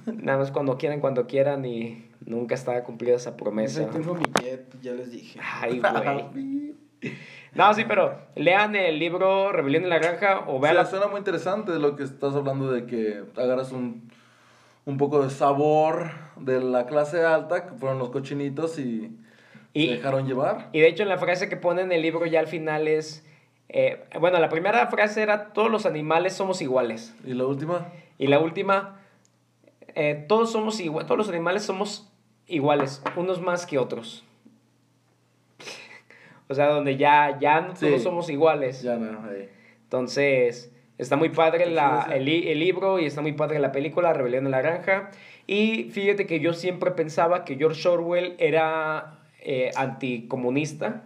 Nada más cuando quieran, cuando quieran y nunca está cumplida esa Ese promesa. tengo mi jet, ya les dije. Ay, güey. No, sí, pero lean el libro Rebelión en la Granja o O vean sea, la... suena muy interesante lo que estás hablando de que agarras un, un poco de sabor de la clase alta, que fueron los cochinitos y, Y- se dejaron llevar. Y de hecho, en la frase que pone en el libro ya al final es... eh, bueno, la primera frase era todos los animales somos iguales. Y la última, Y la última, eh, todos somos iguales, todos los animales somos iguales, unos más que otros. o sea, donde ya, ya no Sí. todos somos iguales. ya no. Entonces, está muy padre la, el, el libro y está muy padre la película, Rebelión en la Granja. Y fíjate que yo siempre pensaba que George Orwell era eh, anticomunista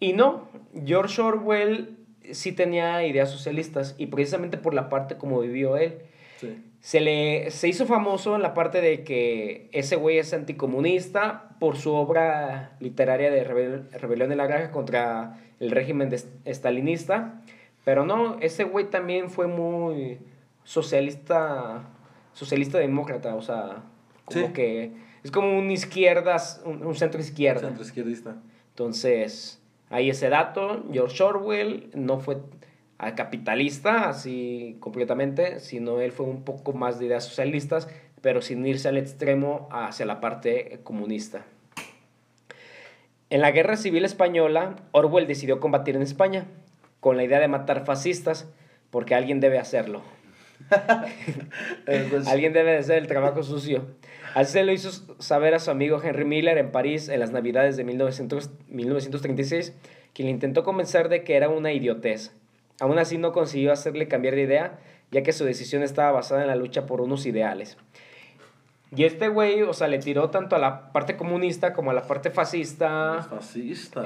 Y no, George Orwell sí tenía ideas socialistas y precisamente por la parte como vivió él. Sí. Se, le, se hizo famoso en la parte de que ese güey es anticomunista por su obra literaria de rebel- Rebelión de la Granja contra el régimen de estalinista. Pero no, ese güey también fue muy socialista, socialista demócrata, o sea, como Sí. que es como un izquierdas, un, un centro izquierda. Centro izquierdista. Entonces, hay ese dato. George Orwell no fue ah, capitalista así completamente, sino él fue un poco más de ideas socialistas, pero sin irse al extremo hacia la parte comunista. En la Guerra Civil Española, Orwell decidió combatir en España con la idea de matar fascistas, porque alguien debe hacerlo. Eh, pues, Alguien debe de hacer el trabajo sucio. Así se lo hizo saber a su amigo Henry Miller en París en las navidades de 1900 1936, quien le intentó convencer de que era una idiotez. Aún así no consiguió hacerle cambiar de idea, ya que su decisión estaba basada en la lucha por unos ideales. Y este güey, o sea, le tiró tanto a la parte comunista como a la parte fascista, los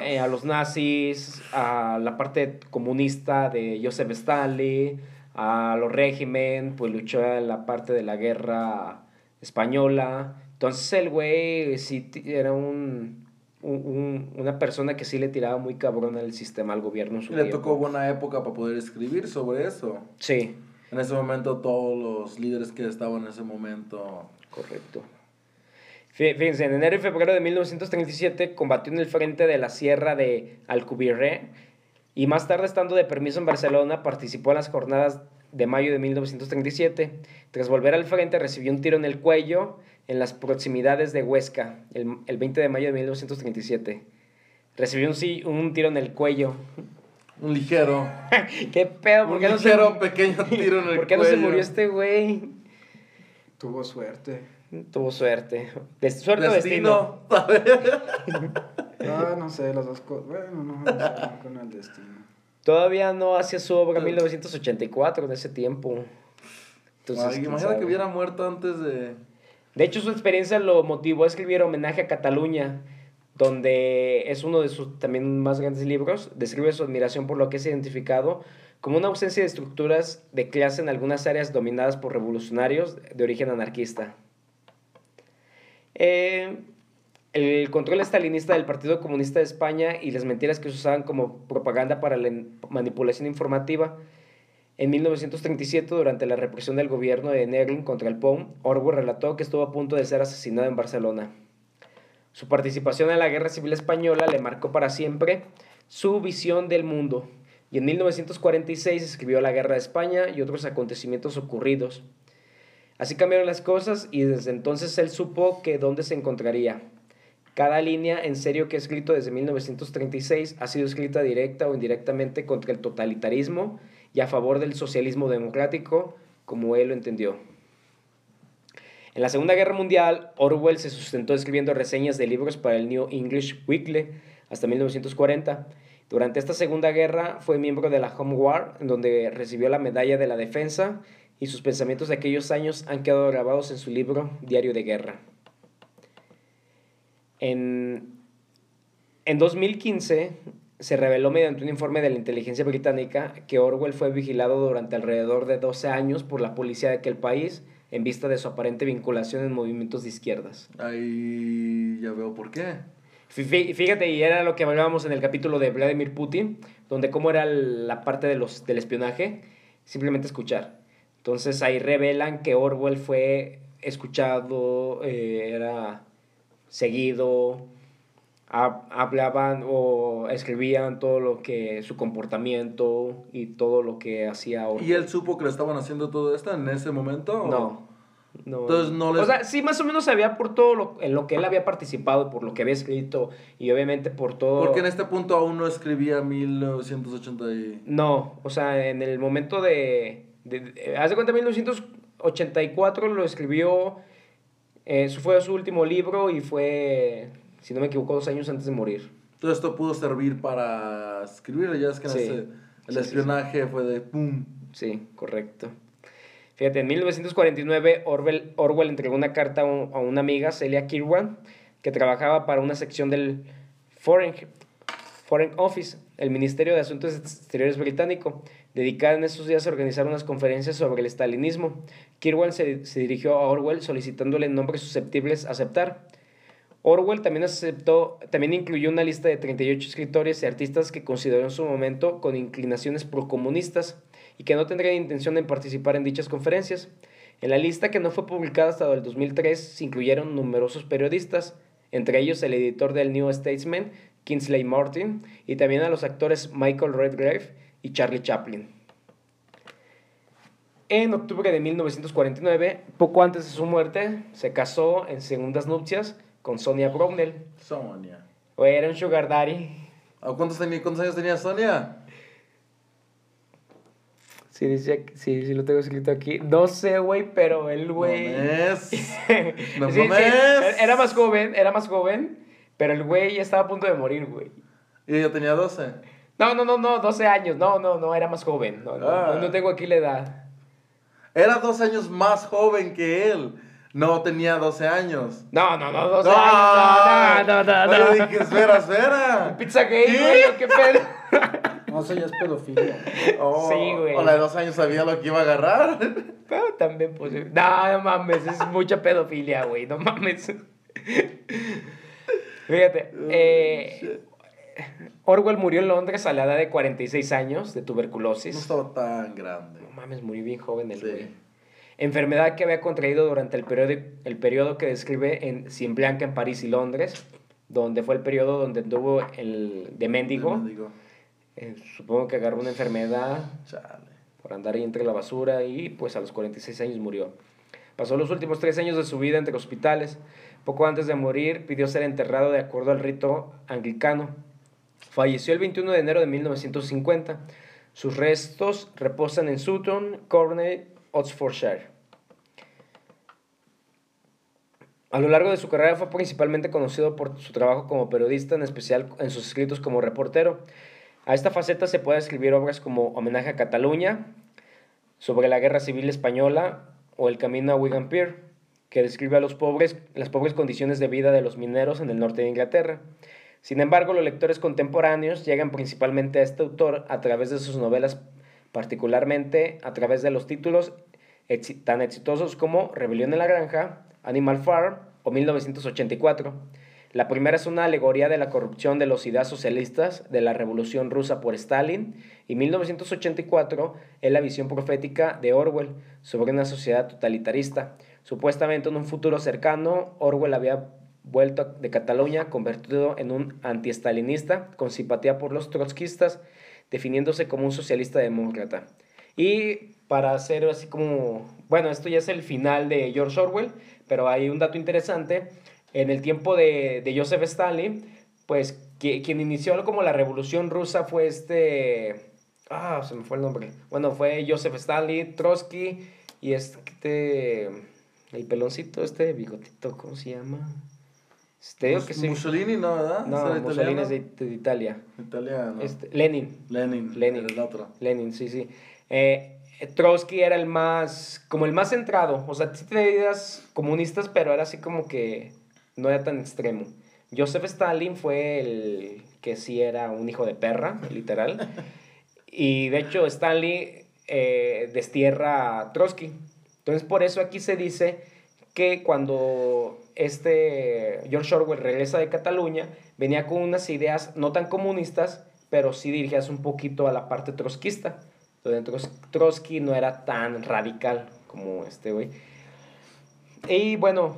eh, a los nazis, a la parte comunista de Joseph Stalin, a los régimen, pues luchó en la parte de la guerra española. Entonces el güey sí era un, un- un- una persona que sí le tiraba muy cabrón al sistema, al gobierno. Y le tiempo. tocó buena época para poder escribir sobre eso. Sí, En ese momento todos los líderes que estaban en ese momento... correcto. Fí- Fíjense, en enero y febrero de 1937 combatió en el frente de la sierra de Alcubierre y más tarde, estando de permiso en Barcelona, participó en las jornadas de mayo de 1937. Tras volver al frente, recibió un tiro en el cuello en las proximidades de Huesca, el, el 20 de mayo de 1937. Recibió un, un tiro en el cuello. Un ligero, ¿Qué pedo? ¿Por un qué no se, ligero pequeño tiro en el ¿por qué no se murió este güey? Tuvo suerte. Tuvo suerte. De suerte o destino. Destino. Ah, no sé, las dos cosas. Bueno, no, no sé, con el destino. Todavía no hacía su obra en 1984 en ese tiempo. Entonces, Ay, imagina sabe. que hubiera muerto antes de... De hecho, su experiencia lo motivó a escribir Homenaje a Cataluña, donde es uno de sus también más grandes libros. Describe su admiración por lo que es identificado como una ausencia de estructuras de clase en algunas áreas dominadas por revolucionarios de origen anarquista. Eh, el control estalinista del Partido Comunista de España y las mentiras que se usaban como propaganda para la manipulación informativa. En 1937, durante la represión del gobierno de Nerlin contra el POM, Orwell relató que estuvo a punto de ser asesinado en Barcelona. Su participación en la Guerra Civil Española le marcó para siempre su visión del mundo, y en 1946 escribió La Guerra de España y otros acontecimientos ocurridos. Así cambiaron las cosas y desde entonces él supo que dónde se encontraría. Cada línea en serio que ha escrito desde 1936 ha sido escrita directa o indirectamente contra el totalitarismo y a favor del socialismo democrático, como él lo entendió. En la Segunda Guerra Mundial, Orwell se sustentó escribiendo reseñas de libros para el New English Weekly hasta 1940. Durante esta Segunda Guerra fue miembro de la Home War, en donde recibió la Medalla de la Defensa, y sus pensamientos de aquellos años han quedado grabados en su libro Diario de Guerra. En, en 2015 se reveló mediante un informe de la inteligencia británica que Orwell fue vigilado durante alrededor de 12 años por la policía de aquel país en vista de su aparente vinculación en movimientos de izquierdas. Ahí ya veo por qué. Fí- fí- Fíjate, y era lo que hablábamos en el capítulo de Vladimir Putin, donde cómo era la parte de los, del espionaje, simplemente escuchar. Entonces ahí revelan que Orwell fue escuchado, eh, era seguido, hablaban o escribían todo lo que, su comportamiento y todo lo que hacía Orwell. ¿Y él supo que le estaban haciendo todo esto en ese momento? o- No. No. Entonces, no les- O sea, sí, más o menos sabía por todo lo, en lo que él había participado, por lo que había escrito y obviamente por todo... Porque en este punto aún no escribía 1980 y... No, o sea, en el momento de... de, de- haz de cuenta, 1984 lo escribió, eh, su- fue su último libro y fue, si no me equivoco, dos años antes de morir. Todo esto pudo servir para escribir, ya es que Sí. el Sí, sí, espionaje fue de pum. Sí, correcto. Fíjate, en 1949 Orwell, Orwell entregó una carta a, un- a una amiga, Celia Kirwan, que trabajaba para una sección del Foreign, Foreign Office, el Ministerio de Asuntos Exteriores británico, dedicada en esos días a organizar unas conferencias sobre el estalinismo. Kirwan se, se dirigió a Orwell solicitándole nombres susceptibles a aceptar. Orwell también aceptó, también incluyó una lista de 38 escritores y artistas que consideró en su momento con inclinaciones procomunistas y que no tendrían intención de participar en dichas conferencias. En la lista que no fue publicada hasta el 2003 se incluyeron numerosos periodistas, entre ellos el editor del New Statesman, Kingsley Martin, y también a los actores Michael Redgrave y Charlie Chaplin. En octubre de 1949, poco antes de su muerte, se casó en segundas nupcias con Sonia Brownell. Sonia. O era un sugar daddy. ¿A cuántos, tenía, cuántos años tenía Sonia? Sí, dice, sí, sí lo tengo escrito aquí. No sé, güey, pero el güey... No es. No Sí, sí, mames. era más joven, era más joven, pero el güey estaba a punto de morir, güey. Y ella tenía 12. No, no, no, no, 12 años, no, no, no, era más joven. No, no, Ah. no, no tengo aquí la edad. Era dos años más joven que él. No tenía 12 años. No, no, no, 12 ¡Ah! años, no, no, no, Yo no. dije, espera, espera. Pizza gay, güey, ¿o qué pedo? No, eso ya es pedofilia. Oh, Sí, güey. O la de dos años sabía lo que iba a agarrar. Pero también posible. No, no mames, es mucha pedofilia, güey, no mames. Fíjate, eh, Orwell murió en Londres a la edad de 46 años de No tuberculosis. estaba tan grande. No mames, murió bien joven el Sí. Enfermedad que había contraído durante el periodo, el periodo que describe en Cien Blanca en París y Londres, donde fue el periodo donde tuvo el de mendigo. Mendigo. Eh, supongo que agarró una enfermedad Chale. por andar ahí entre la basura y pues a los 46 años murió. Pasó los últimos tres años de su vida entre hospitales. Poco antes de morir pidió ser enterrado de acuerdo al rito anglicano. Falleció el 21 de enero de 1950. Sus restos reposan en Sutton, Cornell, Oxfordshire. A lo largo de su carrera fue principalmente conocido por su trabajo como periodista, en especial en sus escritos como reportero. A esta faceta se puede escribir obras como Homenaje a Cataluña, sobre la Guerra Civil Española o El Camino a Wigan Pier, que describe a las pobres condiciones de vida de los mineros en el norte de Inglaterra. Sin embargo, los lectores contemporáneos llegan principalmente a este autor a través de sus novelas, particularmente a través de los títulos tan exitosos como Rebelión en la Granja, Animal Farm o 1984. La primera es una alegoría de la corrupción de los ideas socialistas de la Revolución Rusa por Stalin y 1984 es la visión profética de Orwell sobre una sociedad totalitarista. Supuestamente en un futuro cercano, Orwell había vuelto de Cataluña convertido en un antiestalinista con simpatía por los trotskistas, definiéndose como un socialista demócrata. Y para hacer así como, bueno, esto ya es el final de George Orwell, pero hay un dato interesante. En el tiempo de, de Joseph Stalin, pues quien inició como la revolución rusa fue este... Ah, se me fue el nombre. Bueno, fue Joseph Stalin, Trotsky y este... El peloncito, este bigotito, ¿cómo se llama? Este, digo que sí. Mussolini, ¿no, verdad? No, ¿Era Mussolini italiano? es de, de Italia. Italiano. Este, Lenin. Lenin. Lenin. El otro. Lenin, sí, sí. Eh, Trotsky era el más, como el más centrado. O sea, sí tenía ideas comunistas, pero era así como que no era tan extremo. Joseph Stalin fue el que sí era un hijo de perra, literal. Y de hecho, Stalin eh, destierra a Trotsky. Entonces, por eso aquí se dice que cuando este George Orwell regresa de Cataluña, venía con unas ideas no tan comunistas, pero sí dirigidas un poquito a la parte trotskista. Entonces, Tros- Trotsky no era tan radical como este güey. Y bueno,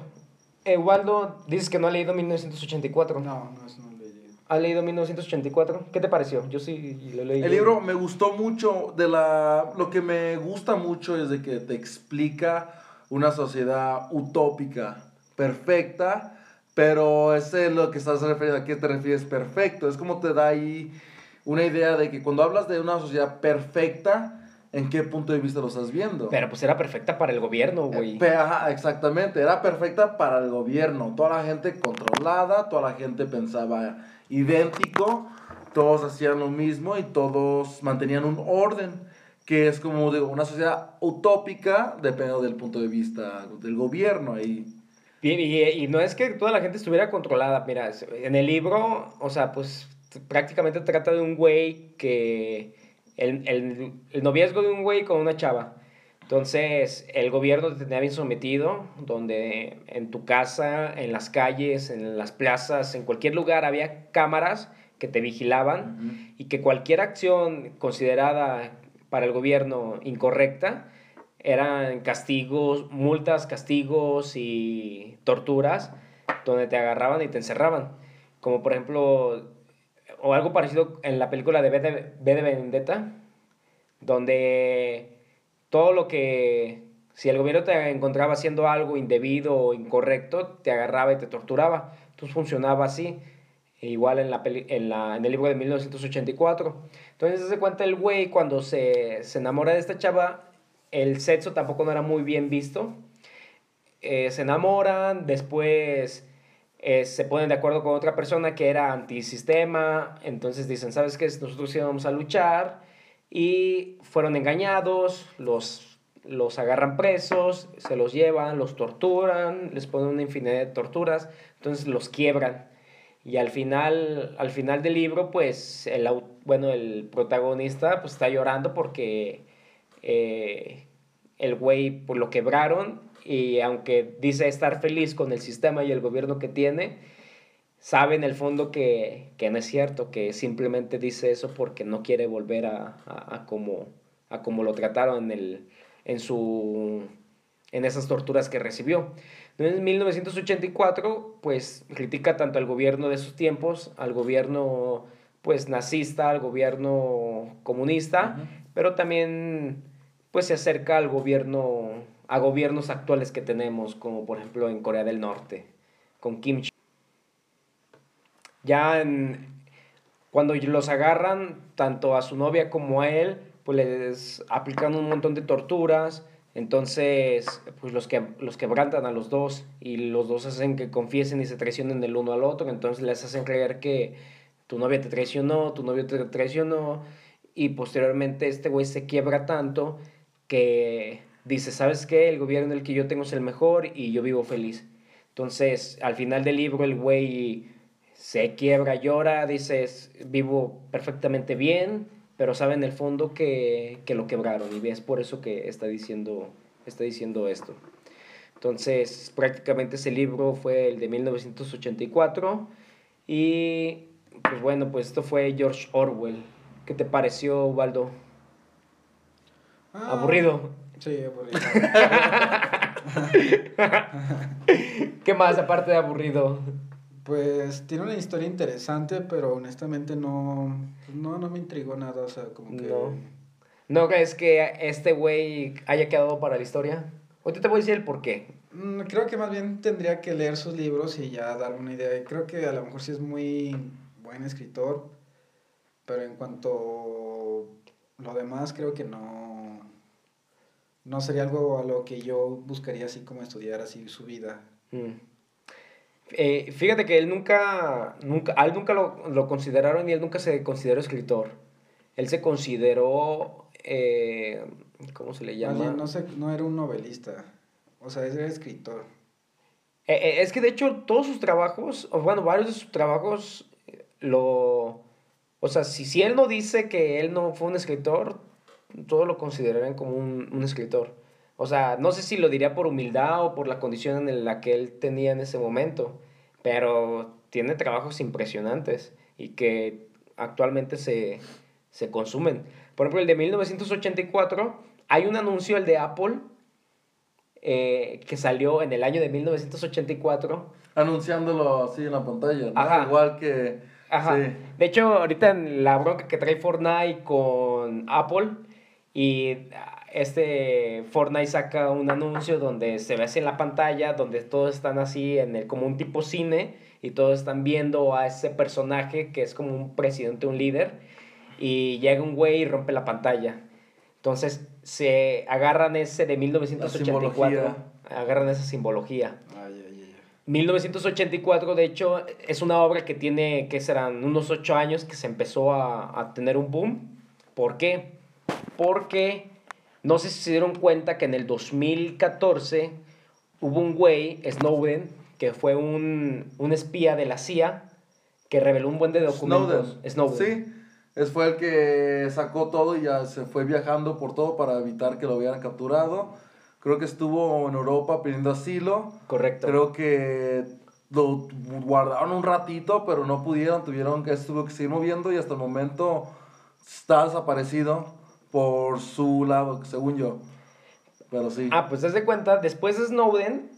Waldo, dices que no ha leído 1984. No, no, eso no lo he leído. ¿Has leído 1984? ¿Qué te pareció? Yo sí lo leí. El libro me gustó mucho. De la, lo que me gusta mucho es de que te explica una sociedad utópica, perfecta, pero ese es lo que estás refiriendo. ¿A qué te refieres perfecto? Es como te da ahí una idea de que cuando hablas de una sociedad perfecta, ¿en qué punto de vista lo estás viendo? Pero pues era perfecta para el gobierno, güey. Pe- ajá, exactamente, era perfecta para el gobierno. Toda la gente controlada, toda la gente pensaba idéntico, todos hacían lo mismo y todos mantenían un orden, que es como digo, una sociedad utópica, dependiendo del punto de vista del gobierno. Y, Y, y- y no es que toda la gente estuviera controlada, mira, en el libro, o sea, pues prácticamente trata de un güey que... El, el, el noviazgo de un güey con una chava. Entonces, el gobierno te tenía bien sometido, donde en tu casa, en las calles, en las plazas, en cualquier lugar había cámaras que te vigilaban y que cualquier acción considerada para el gobierno incorrecta eran castigos, multas, castigos y torturas donde te agarraban y te encerraban. Como por ejemplo, o algo parecido en la película de V de, V de Vendetta, donde todo lo que, si el gobierno te encontraba haciendo algo indebido o incorrecto, te agarraba y te torturaba. Entonces funcionaba así, igual en, la peli- en, la, en el libro de 1984. Entonces se cuenta el güey cuando se, se enamora de esta chava, el sexo tampoco no era muy bien visto. Eh, se enamoran, después eh, se ponen de acuerdo con otra persona que era antisistema, entonces dicen, ¿sabes qué? Nosotros íbamos a luchar y fueron engañados, los, los agarran presos, se los llevan, los torturan, les ponen una infinidad de torturas, entonces los quiebran. Y al final, al final del libro, pues, el, bueno, el protagonista pues, está llorando porque eh, el güey pues, lo quebraron y aunque dice estar feliz con el sistema y el gobierno que tiene, sabe en el fondo que, que no es cierto, que simplemente dice eso porque no quiere volver a, a, a como, a como lo trataron en, el, en, su, en esas torturas que recibió. Entonces, en 1984, pues critica tanto al gobierno de sus tiempos, al gobierno pues nazista, al gobierno comunista, pero también pues se acerca al gobierno, a gobiernos actuales que tenemos, como por ejemplo en Corea del Norte, con Kim Jong. Ya en- cuando los agarran, tanto a su novia como a él, pues les aplican un montón de torturas, entonces pues los, que, los quebrantan a los dos y los dos hacen que confiesen y se traicionen el uno al otro, entonces les hacen creer que tu novia te traicionó, tu novio te traicionó, y posteriormente este güey se quiebra tanto que dice, ¿sabes qué? El gobierno el que yo tengo es el mejor y yo vivo feliz. Entonces, al final del libro el güey se quiebra, llora, dice, "Es- vivo perfectamente bien, pero sabe en el fondo que, que lo quebraron y es por eso que está diciendo, está diciendo esto. Entonces, prácticamente ese libro fue el de 1984 y pues bueno, pues esto fue George Orwell. ¿Qué te pareció, Waldo? Ah, Aburrido. Sí, aburrido. ¿Qué más aparte de aburrido? Pues tiene una historia interesante, pero honestamente no, no, no me intrigó nada, o sea, como que... No. ¿No crees que este güey haya quedado para la historia? Ahorita te voy a decir el por qué. Mm, Creo que más bien tendría que leer sus libros y ya dar una idea. Creo que a lo mejor sí es muy buen escritor, pero en cuanto lo demás creo que no, no sería algo a lo que yo buscaría así como estudiar así su vida. Mm. Eh, fíjate que él nunca, nunca, a él nunca lo, lo consideraron y él nunca se consideró escritor. Él se consideró, eh, ¿cómo se le llama? no, sé, no era un novelista, o sea, era escritor. Eh, eh, es que de hecho todos sus trabajos, o bueno, varios de sus trabajos eh, lo... O sea, si, si él no dice que él no fue un escritor, todos lo considerarían como un, un escritor. O sea, no sé si lo diría por humildad o por la condición en la que él tenía en ese momento, pero tiene trabajos impresionantes y que actualmente se, se consumen. Por ejemplo, el de 1984, hay un anuncio, el de Apple, eh, que salió en el año de 1984. Anunciándolo así en la pantalla, ¿no? Ajá. Igual que... Ajá. Sí. De hecho, ahorita en la bronca que trae Fortnite con Apple y este Fortnite saca un anuncio donde se ve así en la pantalla, donde todos están así en el, como un tipo cine y todos están viendo a ese personaje que es como un presidente, un líder y llega un güey y rompe la pantalla. Entonces se agarran ese de 1984, simbología. agarran esa simbología. Ay, ay, ay. 1984, de hecho, es una obra que tiene, que serán unos ocho años que se empezó a, a tener un boom. ¿Por qué? Porque no sé si se dieron cuenta que en el 2014 hubo un güey, Snowden, que fue un, un espía de la CIA, que reveló un buen de documentos. Snowden. Snowden. Sí, es fue el que sacó todo y ya se fue viajando por todo para evitar que lo hubieran capturado. Creo que estuvo en Europa pidiendo asilo. Correcto. Creo que lo guardaron un ratito, pero no pudieron, tuvieron que, estuvo que seguir moviendo y hasta el momento está desaparecido por su lado, según yo. Pero sí. Ah, pues desde cuenta, después de Snowden,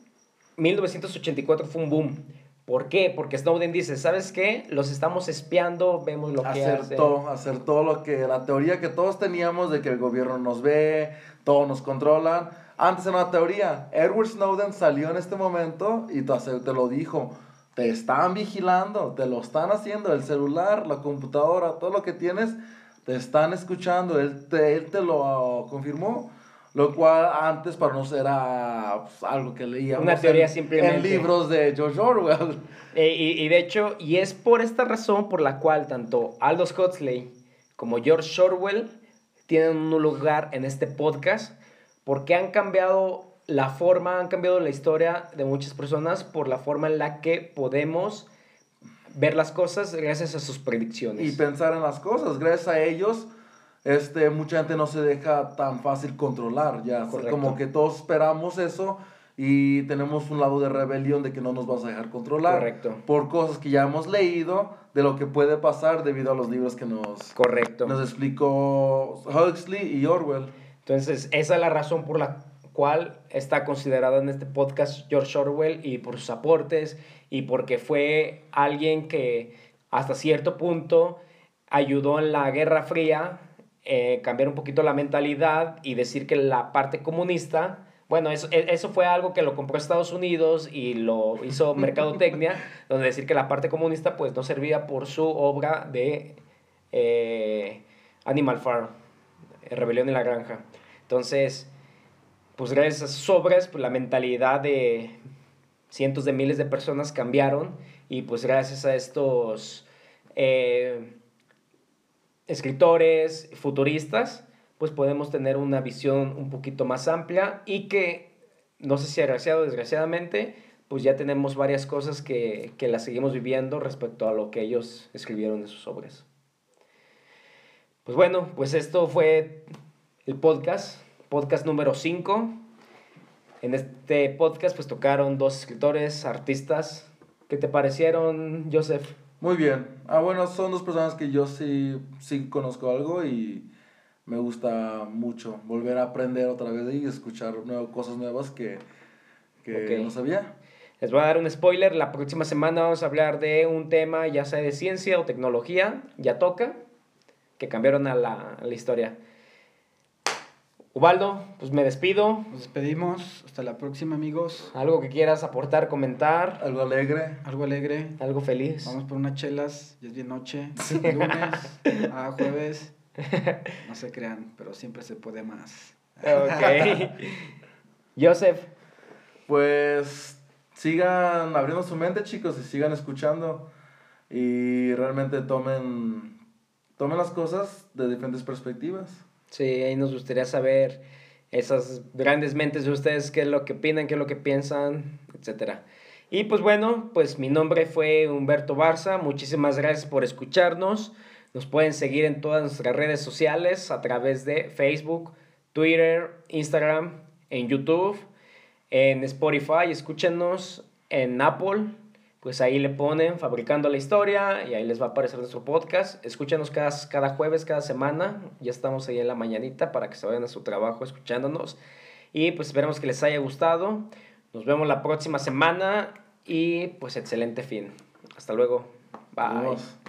1984 fue un boom. ¿Por qué? Porque Snowden dice, ¿sabes qué? Los estamos espiando, vemos lo que hacen. acertó, acertó lo que la teoría que todos teníamos de que el gobierno nos ve, todos nos controlan. Antes era una teoría. Edward Snowden salió en este momento y te lo dijo. Te están vigilando, te lo están haciendo. El celular, la computadora, todo lo que tienes, te están escuchando. Él te, él te lo confirmó. Lo cual antes para nosotros era pues, algo que leíamos Una teoría en, simplemente. en libros de George Orwell. Eh, y, y de hecho, y es por esta razón por la cual tanto Aldous Huxley como George Orwell tienen un lugar en este podcast, porque han cambiado la forma, han cambiado la historia de muchas personas por la forma en la que podemos ver las cosas gracias a sus predicciones. y pensar en las cosas. Gracias a ellos, este, mucha gente no se deja tan fácil controlar. Ya, Correcto. como que todos esperamos eso y tenemos un lado de rebelión de que no nos vas a dejar controlar. Correcto. Por cosas que ya hemos leído de lo que puede pasar debido a los libros que nos, Correcto. nos explicó Huxley y Orwell. Entonces, esa es la razón por la cual está considerado en este podcast George Orwell y por sus aportes y porque fue alguien que hasta cierto punto ayudó en la Guerra Fría, eh, cambiar un poquito la mentalidad y decir que la parte comunista, bueno, eso, e- eso fue algo que lo compró Estados Unidos y lo hizo Mercadotecnia, donde decir que la parte comunista pues no servía por su obra de eh, Animal Farm, eh, Rebelión en la Granja. Entonces, pues gracias a sus obras, pues la mentalidad de cientos de miles de personas cambiaron y pues gracias a estos eh, escritores futuristas, pues podemos tener una visión un poquito más amplia y que, no sé si desgraciado o desgraciadamente, pues ya tenemos varias cosas que, que las seguimos viviendo respecto a lo que ellos escribieron en sus obras. Pues bueno, pues esto fue el podcast, podcast número 5. En este podcast pues tocaron dos escritores, artistas. ¿Qué te parecieron, Joseph? Muy bien. Ah, bueno, son dos personas que yo sí, sí conozco algo y me gusta mucho volver a aprender otra vez y escuchar nuevas cosas nuevas que, que no sabía. Les voy a dar un spoiler. La próxima semana vamos a hablar de un tema, ya sea de ciencia o tecnología, ya toca, que cambiaron a la, a la historia. Ubaldo, pues me despido. Nos despedimos. Hasta la próxima, amigos. Algo que quieras aportar, comentar, Algo alegre. Algo alegre. algo feliz. Vamos por unas chelas. Ya es bien noche. Lunes a jueves. No se crean, pero siempre se puede más. Ok. Joseph, Pues sigan abriendo su mente, chicos, y sigan escuchando. Y realmente tomen, tomen las cosas de diferentes perspectivas. Sí, ahí nos gustaría saber esas grandes mentes de ustedes, qué es lo que opinan, qué es lo que piensan, etcétera. Y pues bueno, pues mi nombre fue Humberto Barza. Muchísimas gracias por escucharnos. Nos pueden seguir en todas nuestras redes sociales a través de Facebook, Twitter, Instagram, en YouTube, en Spotify. Escúchenos en Apple. Pues ahí le ponen Fabricando la Historia y ahí les va a aparecer nuestro podcast. Escúchenos cada, cada jueves, cada semana. Ya estamos ahí en la mañanita para que se vayan a su trabajo escuchándonos. Y pues esperamos que les haya gustado. Nos vemos la próxima semana y pues excelente fin. Hasta luego. Bye.